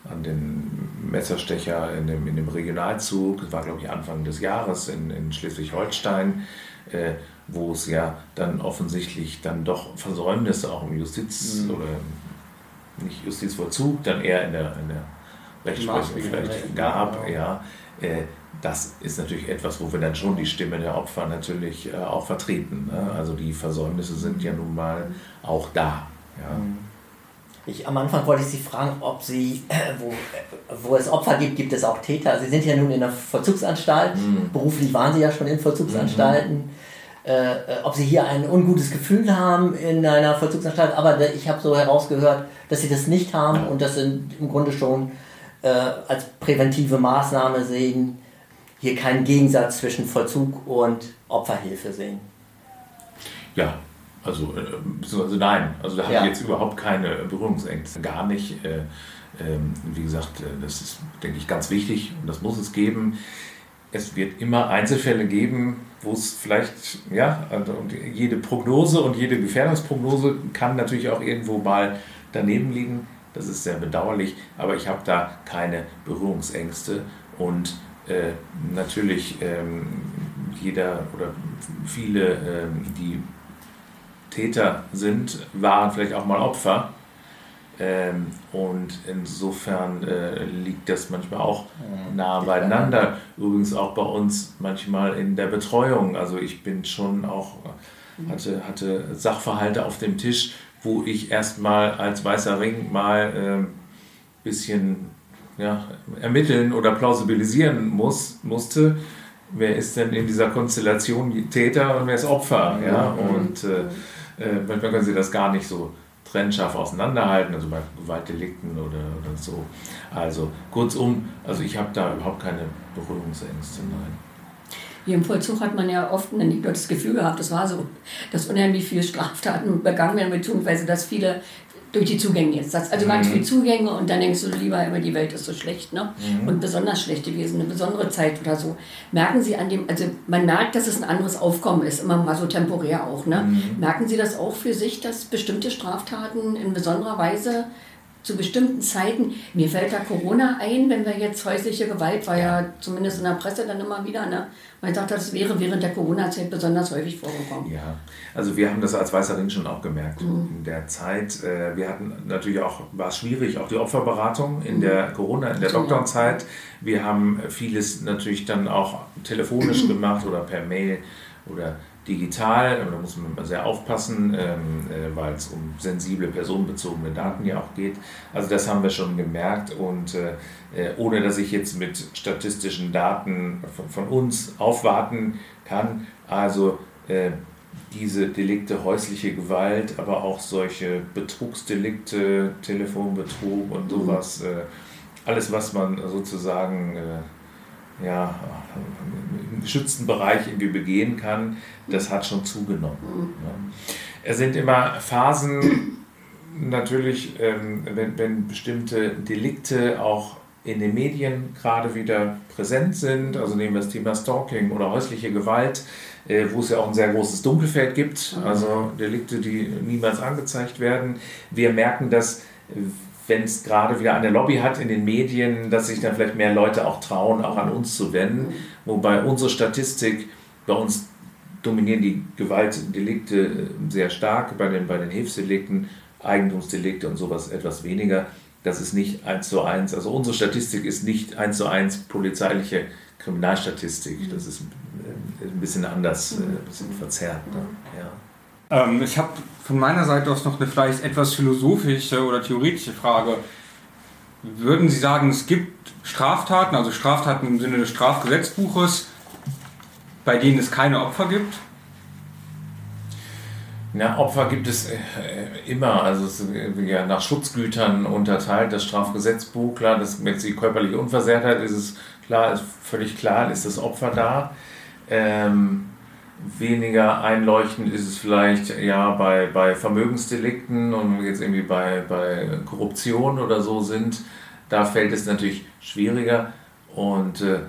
an den Messerstecher in dem, in dem Regionalzug, das war glaube ich Anfang des Jahres in, in Schleswig-Holstein, äh, wo es ja dann offensichtlich dann doch Versäumnisse auch im Justiz- mhm. oder nicht Justizvollzug, dann eher in der, in der Rechtsprechung vielleicht gab. Genau. Ja, das ist natürlich etwas, wo wir dann schon die Stimme der Opfer natürlich äh, auch vertreten. Ne? Also die Versäumnisse sind ja nun mal auch da. Ja. Mhm. Ich, am Anfang wollte ich Sie fragen, ob Sie, äh, wo, wo es Opfer gibt, gibt es auch Täter. Sie sind ja nun in der Vollzugsanstalt, mhm. beruflich waren Sie ja schon in Vollzugsanstalten. Mhm. Äh, ob Sie hier ein ungutes Gefühl haben in einer Vollzugsanstalt, aber ich habe so herausgehört, dass Sie das nicht haben und das sind im Grunde schon äh, als präventive Maßnahme sehen, hier keinen Gegensatz zwischen Vollzug und Opferhilfe sehen. Ja, also, beziehungsweise nein, also da habe ja. ich jetzt überhaupt keine Berührungsängste, gar nicht. Äh, ähm, wie gesagt, äh, das ist, denke ich, ganz wichtig und das muss es geben. Es wird immer Einzelfälle geben, wo es vielleicht, ja, also, und jede Prognose und jede Gefährdungsprognose kann natürlich auch irgendwo mal daneben liegen. Das ist sehr bedauerlich, aber ich habe da keine Berührungsängste und äh, natürlich ähm, jeder oder viele, ähm, die Täter sind, waren vielleicht auch mal Opfer. Ähm, und insofern äh, liegt das manchmal auch nah beieinander. Übrigens auch bei uns manchmal in der Betreuung. Also ich bin schon auch, hatte, hatte Sachverhalte auf dem Tisch, wo ich erstmal als weißer Ring mal ein äh, bisschen ja, ermitteln oder plausibilisieren muss, musste. Wer ist denn in dieser Konstellation Täter und wer ist Opfer? Ja? Und äh, äh, manchmal können sie das gar nicht so trennscharf auseinanderhalten, also bei Gewaltdelikten oder, oder so. Also kurzum, also ich habe da überhaupt keine Berührungsängste, nein. Hier im Vollzug hat man ja oft nicht nur das Gefühl gehabt, das war so, dass unheimlich viele Straftaten begangen werden, beziehungsweise dass viele durch die Zugänge jetzt. Also mhm. ganz viele Zugänge und dann denkst du lieber immer, die Welt ist so schlecht, ne? Mhm. Und besonders schlecht gewesen, eine besondere Zeit oder so. Merken Sie an dem, also man merkt, dass es ein anderes Aufkommen ist, immer mal so temporär auch, ne? Mhm. Merken Sie das auch für sich, dass bestimmte Straftaten in besonderer Weise zu bestimmten Zeiten, mir fällt da Corona ein, wenn wir jetzt häusliche Gewalt, war ja zumindest in der Presse dann immer wieder, ne? man sagt, das wäre während der Corona-Zeit besonders häufig vorgekommen. Ja, also wir haben das als Weißer Ring schon auch gemerkt mhm. in der Zeit. Äh, wir hatten natürlich auch, war es schwierig, auch die Opferberatung in mhm. der Corona, in der Lockdown-Zeit. Wir haben vieles natürlich dann auch telefonisch gemacht oder per Mail oder digital. Da muss man sehr aufpassen, ähm, äh, weil es um sensible, personenbezogene Daten ja auch geht. Also das haben wir schon gemerkt und äh, äh, ohne dass ich jetzt mit statistischen Daten von, von uns aufwarten kann, also diese Delikte häusliche Gewalt, aber auch solche Betrugsdelikte, Telefonbetrug und mhm. sowas, alles was man sozusagen ja, im geschützten Bereich irgendwie begehen kann, das hat schon zugenommen. Mhm. Es sind immer Phasen, natürlich, ähm, wenn, wenn bestimmte Delikte auch in den Medien gerade wieder präsent sind. Also nehmen wir das Thema Stalking oder häusliche Gewalt, äh, wo es ja auch ein sehr großes Dunkelfeld gibt, also Delikte, die niemals angezeigt werden. Wir merken, dass wenn es gerade wieder eine Lobby hat in den Medien, dass sich dann vielleicht mehr Leute auch trauen, auch an uns zu wenden. Wobei unsere Statistik, bei uns dominieren die Gewaltdelikte sehr stark, bei den, bei den Hilfsdelikten, Eigentumsdelikte und sowas etwas weniger. Das ist nicht eins zu eins. Also unsere Statistik ist nicht eins zu eins polizeiliche Kriminalstatistik. Das ist äh, ein bisschen anders, äh, ein bisschen verzerrt. Ne? Ja. Ähm, ich habe von meiner Seite aus noch eine vielleicht etwas philosophische oder theoretische Frage. Würden Sie sagen, es gibt Straftaten, also Straftaten im Sinne des Strafgesetzbuches, bei denen es keine Opfer gibt? Na, Opfer gibt es äh, immer, also es ist ja nach Schutzgütern unterteilt, das Strafgesetzbuch, klar, das jetzt die körperliche Unversehrtheit ist es klar, ist völlig klar, ist das Opfer da. Ähm, weniger einleuchtend ist es vielleicht ja bei, bei Vermögensdelikten und jetzt irgendwie bei, bei Korruption oder so sind, da fällt es natürlich schwieriger und äh,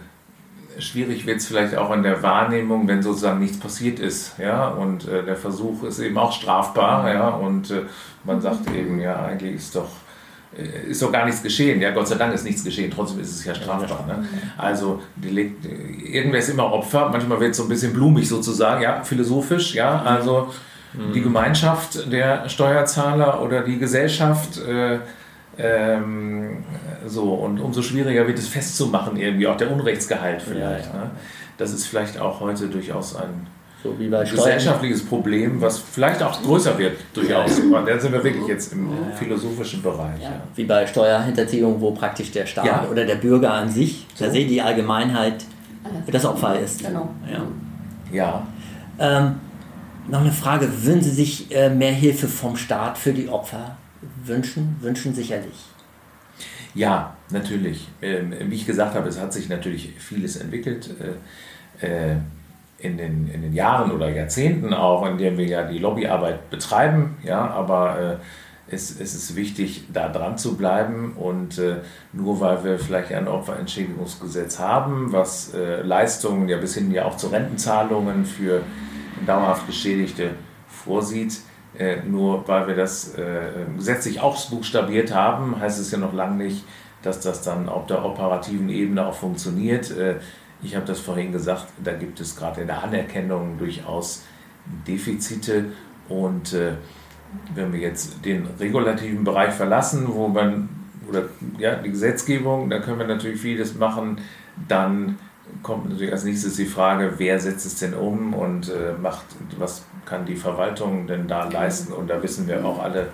schwierig wird es vielleicht auch in der Wahrnehmung, wenn sozusagen nichts passiert ist, ja, und äh, der Versuch ist eben auch strafbar, ja, und äh, man sagt eben, ja, eigentlich ist doch ist doch gar nichts geschehen. Ja, Gott sei Dank ist nichts geschehen, trotzdem ist es ja strafbar. Ne? Also Delikt, irgendwer ist immer Opfer, manchmal wird es so ein bisschen blumig sozusagen, ja, philosophisch, ja, also die Gemeinschaft der Steuerzahler oder die Gesellschaft, äh, ähm, so, und umso schwieriger wird es festzumachen, irgendwie auch der Unrechtsgehalt vielleicht. Ja, ja. Ne? Das ist vielleicht auch heute durchaus ein So wie bei Steuern. gesellschaftliches Problem, was vielleicht auch größer wird, durchaus. Da sind wir wirklich jetzt im philosophischen Bereich. Ja. Ja. Wie bei Steuerhinterziehung, wo praktisch der Staat Ja. oder der Bürger an sich, da So. sieht die Allgemeinheit, das Opfer ist. Genau. Ja. ja. Ähm, noch eine Frage, würden Sie sich äh, mehr Hilfe vom Staat für die Opfer wünschen? Wünschen sicherlich. Ja, natürlich. Ähm, wie ich gesagt habe, es hat sich natürlich vieles entwickelt äh, äh, in, den, in den Jahren oder Jahrzehnten auch, in denen wir ja die Lobbyarbeit betreiben. Ja, aber äh, es, es ist wichtig, da dran zu bleiben und äh, nur weil wir vielleicht ein Opferentschädigungsgesetz haben, was äh, Leistungen ja bis hin ja auch zu Rentenzahlungen für dauerhaft Geschädigte vorsieht, äh, nur weil wir das äh, gesetzlich ausbuchstabiert haben, heißt es ja noch lange nicht, dass das dann auf der operativen Ebene auch funktioniert. Ich habe das vorhin gesagt, da gibt es gerade in der Anerkennung durchaus Defizite und äh, wenn wir jetzt den regulativen Bereich verlassen, wo man oder ja, die Gesetzgebung, da können wir natürlich vieles machen, dann kommt natürlich als nächstes die Frage, wer setzt es denn um und äh, macht, was kann die Verwaltung denn da leisten? Und da wissen wir auch alle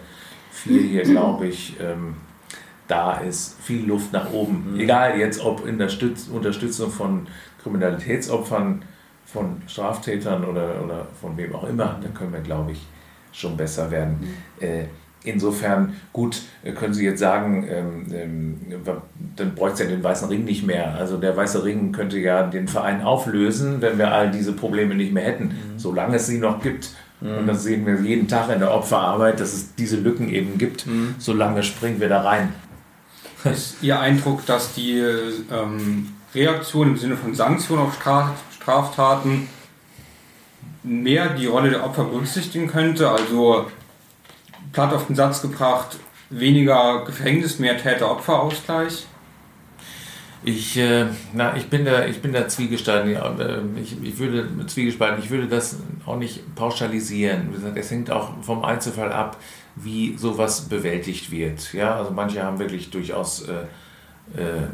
vier hier, glaube ich, ähm, da ist viel Luft nach oben. Egal jetzt, ob in der Stütz Unterstützung von Kriminalitätsopfern, von Straftätern oder, oder von wem auch immer, da können wir, glaube ich, schon besser werden. Äh, Insofern, gut, äh, können Sie jetzt sagen, ähm, ähm, dann bräuchte es ja den Weißen Ring nicht mehr. Also der Weiße Ring könnte ja den Verein auflösen, wenn wir all diese Probleme nicht mehr hätten. Solange es sie noch gibt, und das sehen wir jeden Tag in der Opferarbeit, dass es diese Lücken eben gibt, solange springen wir da rein. Ist Ihr Eindruck, dass die ähm, Reaktion im Sinne von Sanktionen auf Straf Straftaten mehr die Rolle der Opfer berücksichtigen könnte? Also platt auf den Satz gebracht, weniger Gefängnis, mehr Täter-Opfer-Ausgleich? Ich, äh, na, ich bin da, ich bin da zwiegespalten. Äh, Ich, ich würde zwiegespalten. Ich würde das auch nicht pauschalisieren. Es hängt auch vom Einzelfall ab, wie sowas bewältigt wird. Ja, also manche haben wirklich durchaus, äh, äh,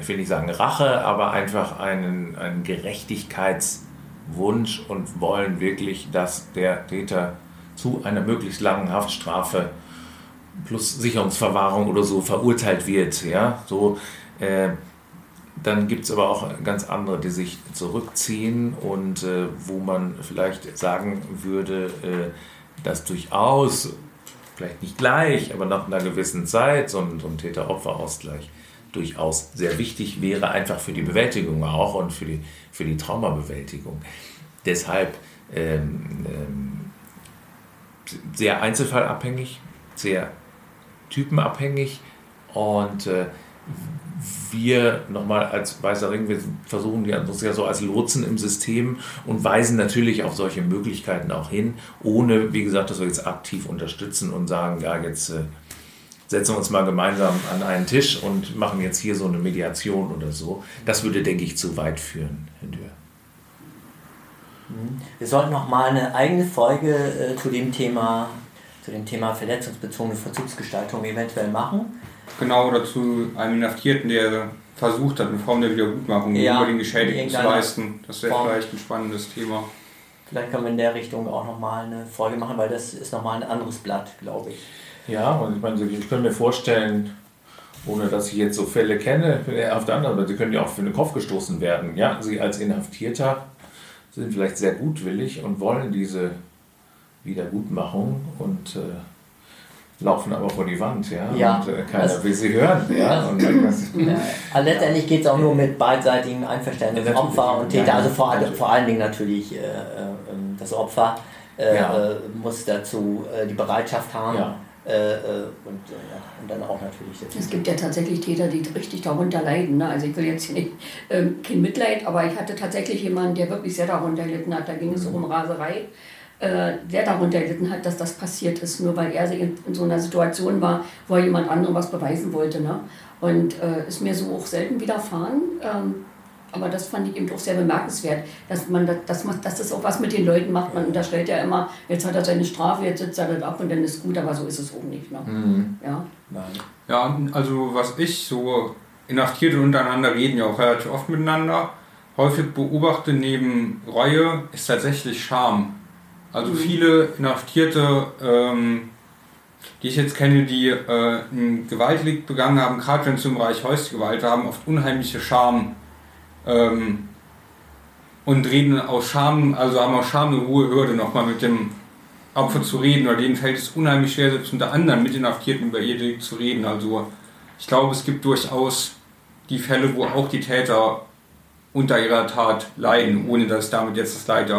ich will nicht sagen Rache, aber einfach einen, einen Gerechtigkeitswunsch und wollen wirklich, dass der Täter zu einer möglichst langen Haftstrafe plus Sicherungsverwahrung oder so verurteilt wird. Ja, so. Äh, dann gibt es aber auch ganz andere, die sich zurückziehen und äh, wo man vielleicht sagen würde, äh, dass durchaus, vielleicht nicht gleich, aber nach einer gewissen Zeit so ein, so ein Täter-Opfer-Ausgleich durchaus sehr wichtig wäre, einfach für die Bewältigung auch und für die, für die Traumabewältigung. Deshalb ähm, ähm, sehr einzelfallabhängig, sehr typenabhängig und äh, wir nochmal als Weißer Ring, wir versuchen ja uns ja so als Lotsen im System und weisen natürlich auf solche Möglichkeiten auch hin, ohne, wie gesagt, dass wir jetzt aktiv unterstützen und sagen, ja, jetzt äh, setzen wir uns mal gemeinsam an einen Tisch und machen jetzt hier so eine Mediation oder so. Das würde, denke ich, zu weit führen, Herr Dürr. Wir sollten noch mal eine eigene Folge äh, zu dem Thema zu dem Thema verletzungsbezogene Verzugsgestaltung eventuell machen. Genau, oder zu einem Inhaftierten, der versucht hat, eine Form der Wiedergutmachung Ja, über den Geschädigten zu leisten. Das wäre vielleicht ein spannendes Thema. Vielleicht können wir in der Richtung auch noch mal eine Folge machen, weil das ist noch mal ein anderes Blatt, glaube ich. Ja, und ich meine, ich könnte mir vorstellen, ohne dass ich jetzt so Fälle kenne, auf der anderen Seite, Sie können ja auch für den Kopf gestoßen werden. Ja, Sie als Inhaftierter sind vielleicht sehr gutwillig und wollen diese Wiedergutmachung und äh, laufen aber vor die Wand, ja. Ja. Und äh, keiner Das- will sie hören, ja. Und dann, das, Ja. Aber letztendlich geht es auch nur mit beidseitigem Einverständnis Ja. Opfer und Täter. Also vor, vor allen Dingen natürlich äh, äh, ähm, das Opfer äh, Ja. äh, muss dazu äh, die Bereitschaft haben. Ja. Und, äh, ja, und dann auch natürlich das Es gibt ja tatsächlich Täter, die richtig darunter leiden. Ne? Also ich will jetzt nicht, ähm, kein Mitleid, aber ich hatte tatsächlich jemanden, der wirklich sehr darunter gelitten hat. Da ging es so um Raserei. Äh, der darunter gelitten hat, dass das passiert ist, nur weil er in, in so einer Situation war, wo er jemand anderem was beweisen wollte. Ne? Und äh, ist mir so auch selten widerfahren. Ähm, aber das fand ich eben auch sehr bemerkenswert, dass man das, dass man, dass das auch was mit den Leuten macht. Man unterstellt ja immer, jetzt hat er seine Strafe, jetzt sitzt er das ab und dann ist gut, aber so ist es auch nicht. Ne? Ja. Nein. Ja, also was ich so, Inhaftierte untereinander reden ja auch relativ oft miteinander. Häufig beobachte neben Reue ist tatsächlich Scham. Also viele Inhaftierte, ähm, die ich jetzt kenne, die äh, ein Gewaltdelikt begangen haben, gerade wenn es im Bereich häusliche Gewalt war, haben oft unheimliche Scham. Ähm, und reden aus Scham, also haben aus Scham eine hohe Hürde, nochmal mit dem Opfer zu reden, oder denen fällt es unheimlich schwer, selbst unter anderen Mitinhaftierten über ihr Delikt zu reden. Also ich glaube, es gibt durchaus die Fälle, wo auch die Täter unter ihrer Tat leiden, ohne dass damit jetzt das Leid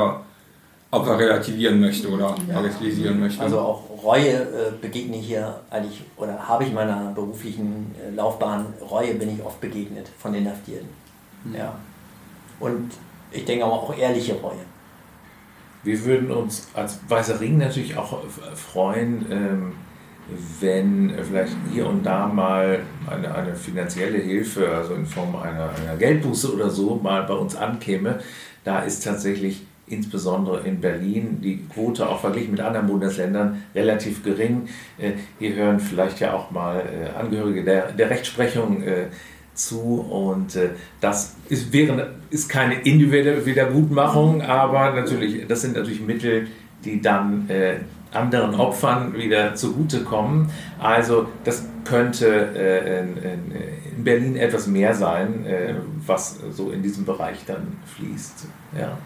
der Opfer relativieren möchte oder bagatellisieren möchte. Also auch Reue äh, begegne ich hier eigentlich, oder habe ich in meiner beruflichen äh, Laufbahn, Reue bin ich oft begegnet von den Inhaftierten. Ja. Und ich denke aber auch ehrliche Reue. Wir würden uns als Weißer Ring natürlich auch f- freuen, ähm, wenn vielleicht hier und da mal eine, eine finanzielle Hilfe, also in Form einer, einer Geldbuße oder so, mal bei uns ankäme. Da ist tatsächlich insbesondere in Berlin die Quote auch verglichen mit anderen Bundesländern relativ gering. Äh, Hier hören vielleicht ja auch mal äh, Angehörige der, der Rechtsprechung äh, zu und das ist, wäre, ist keine individuelle Wiedergutmachung, aber natürlich, das sind natürlich Mittel, die dann anderen Opfern wieder zugutekommen. Also das könnte in, in, in Berlin etwas mehr sein, was so in diesem Bereich dann fließt. Ja.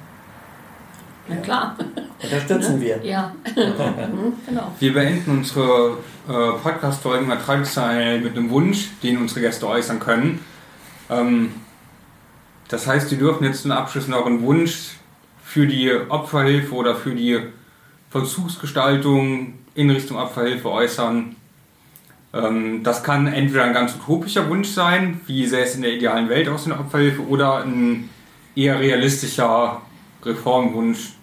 Na klar. Unterstützen wir. Ja. Mhm, genau. Wir beenden unsere äh, Podcast-Folgen traditionell mit einem Wunsch, den unsere Gäste äußern können. Ähm, das heißt, Sie dürfen jetzt zum Abschluss noch einen Wunsch für die Opferhilfe oder für die Vollzugsgestaltung in Richtung Opferhilfe äußern. Ähm, das kann entweder ein ganz utopischer Wunsch sein, wie sähe es in der idealen Welt aus in der Opferhilfe, oder ein eher realistischer Reformwunsch.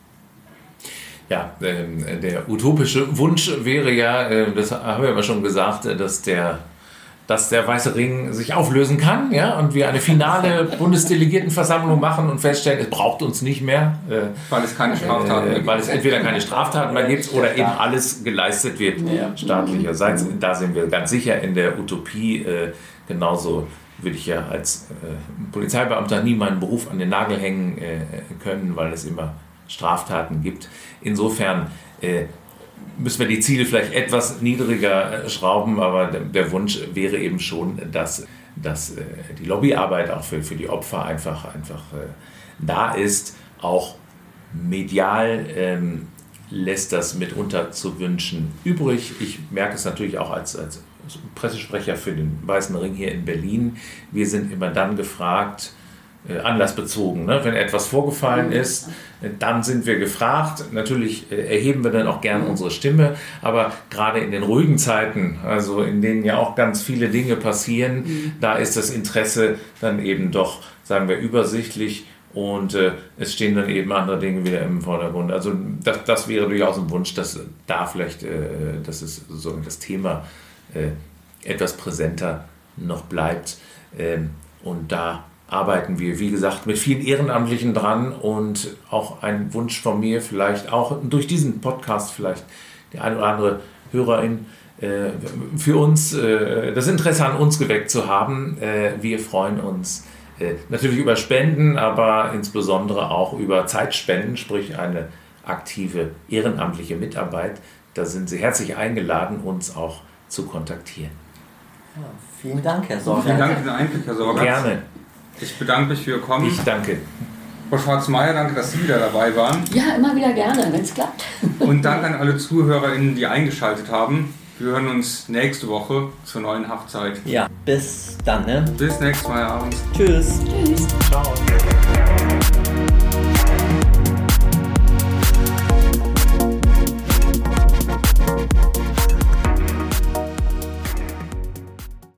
Ja, ähm, der utopische Wunsch wäre ja, äh, das haben wir aber schon gesagt, äh, dass der, dass der Weiße Ring sich auflösen kann ja, und wir eine finale Bundesdelegiertenversammlung machen und feststellen, es braucht uns nicht mehr, äh, Weil es keine Straftaten mehr äh, gibt. weil es entweder keine Straftaten mehr gibt oder eben alles geleistet wird staatlicherseits. Da sind wir ganz sicher in der Utopie. Äh, genauso würde ich ja als äh, Polizeibeamter nie meinen Beruf an den Nagel hängen äh, können, weil es immer Straftaten gibt. Insofern äh, müssen wir die Ziele vielleicht etwas niedriger äh, schrauben, aber der, Wunsch wäre eben schon, dass, dass äh, die Lobbyarbeit auch für, für die Opfer einfach, einfach äh, da ist. Auch medial ähm, lässt das mitunter zu wünschen übrig. Ich merke es natürlich auch als, als Pressesprecher für den Weißen Ring hier in Berlin. Wir sind immer dann gefragt, äh, anlassbezogen. Ne? Wenn etwas vorgefallen ist, äh, dann sind wir gefragt. Natürlich äh, erheben wir dann auch gern unsere Stimme, aber gerade in den ruhigen Zeiten, also in denen ja auch ganz viele Dinge passieren, da ist das Interesse dann eben doch, sagen wir, übersichtlich und äh, es stehen dann eben andere Dinge wieder im Vordergrund. Also das, das wäre durchaus ein Wunsch, dass da vielleicht, äh, dass es so das Thema etwas präsenter noch bleibt. Ähm, und da arbeiten wir, wie gesagt, mit vielen Ehrenamtlichen dran und auch ein Wunsch von mir, vielleicht auch durch diesen Podcast vielleicht die eine oder andere Hörerin äh, für uns äh, das Interesse an uns geweckt zu haben. Äh, wir freuen uns äh, natürlich über Spenden, aber insbesondere auch über Zeitspenden, sprich eine aktive ehrenamtliche Mitarbeit. Da sind Sie herzlich eingeladen, uns auch zu kontaktieren. Ja, vielen Dank, Herr Sorger. Vielen Dank für den Einblick, Herr Sorger. Gerne. Ich bedanke mich für Ihr Kommen. Ich danke. Frau Schwarz-Meyer, danke, dass Sie wieder dabei waren. Ja, immer wieder gerne, wenn es klappt. Und danke an alle ZuhörerInnen, die eingeschaltet haben. Wir hören uns nächste Woche zur neuen Haftzeit. Ja, bis dann, ne? Bis nächstes Mal abends. Tschüss. Tschüss. Ciao.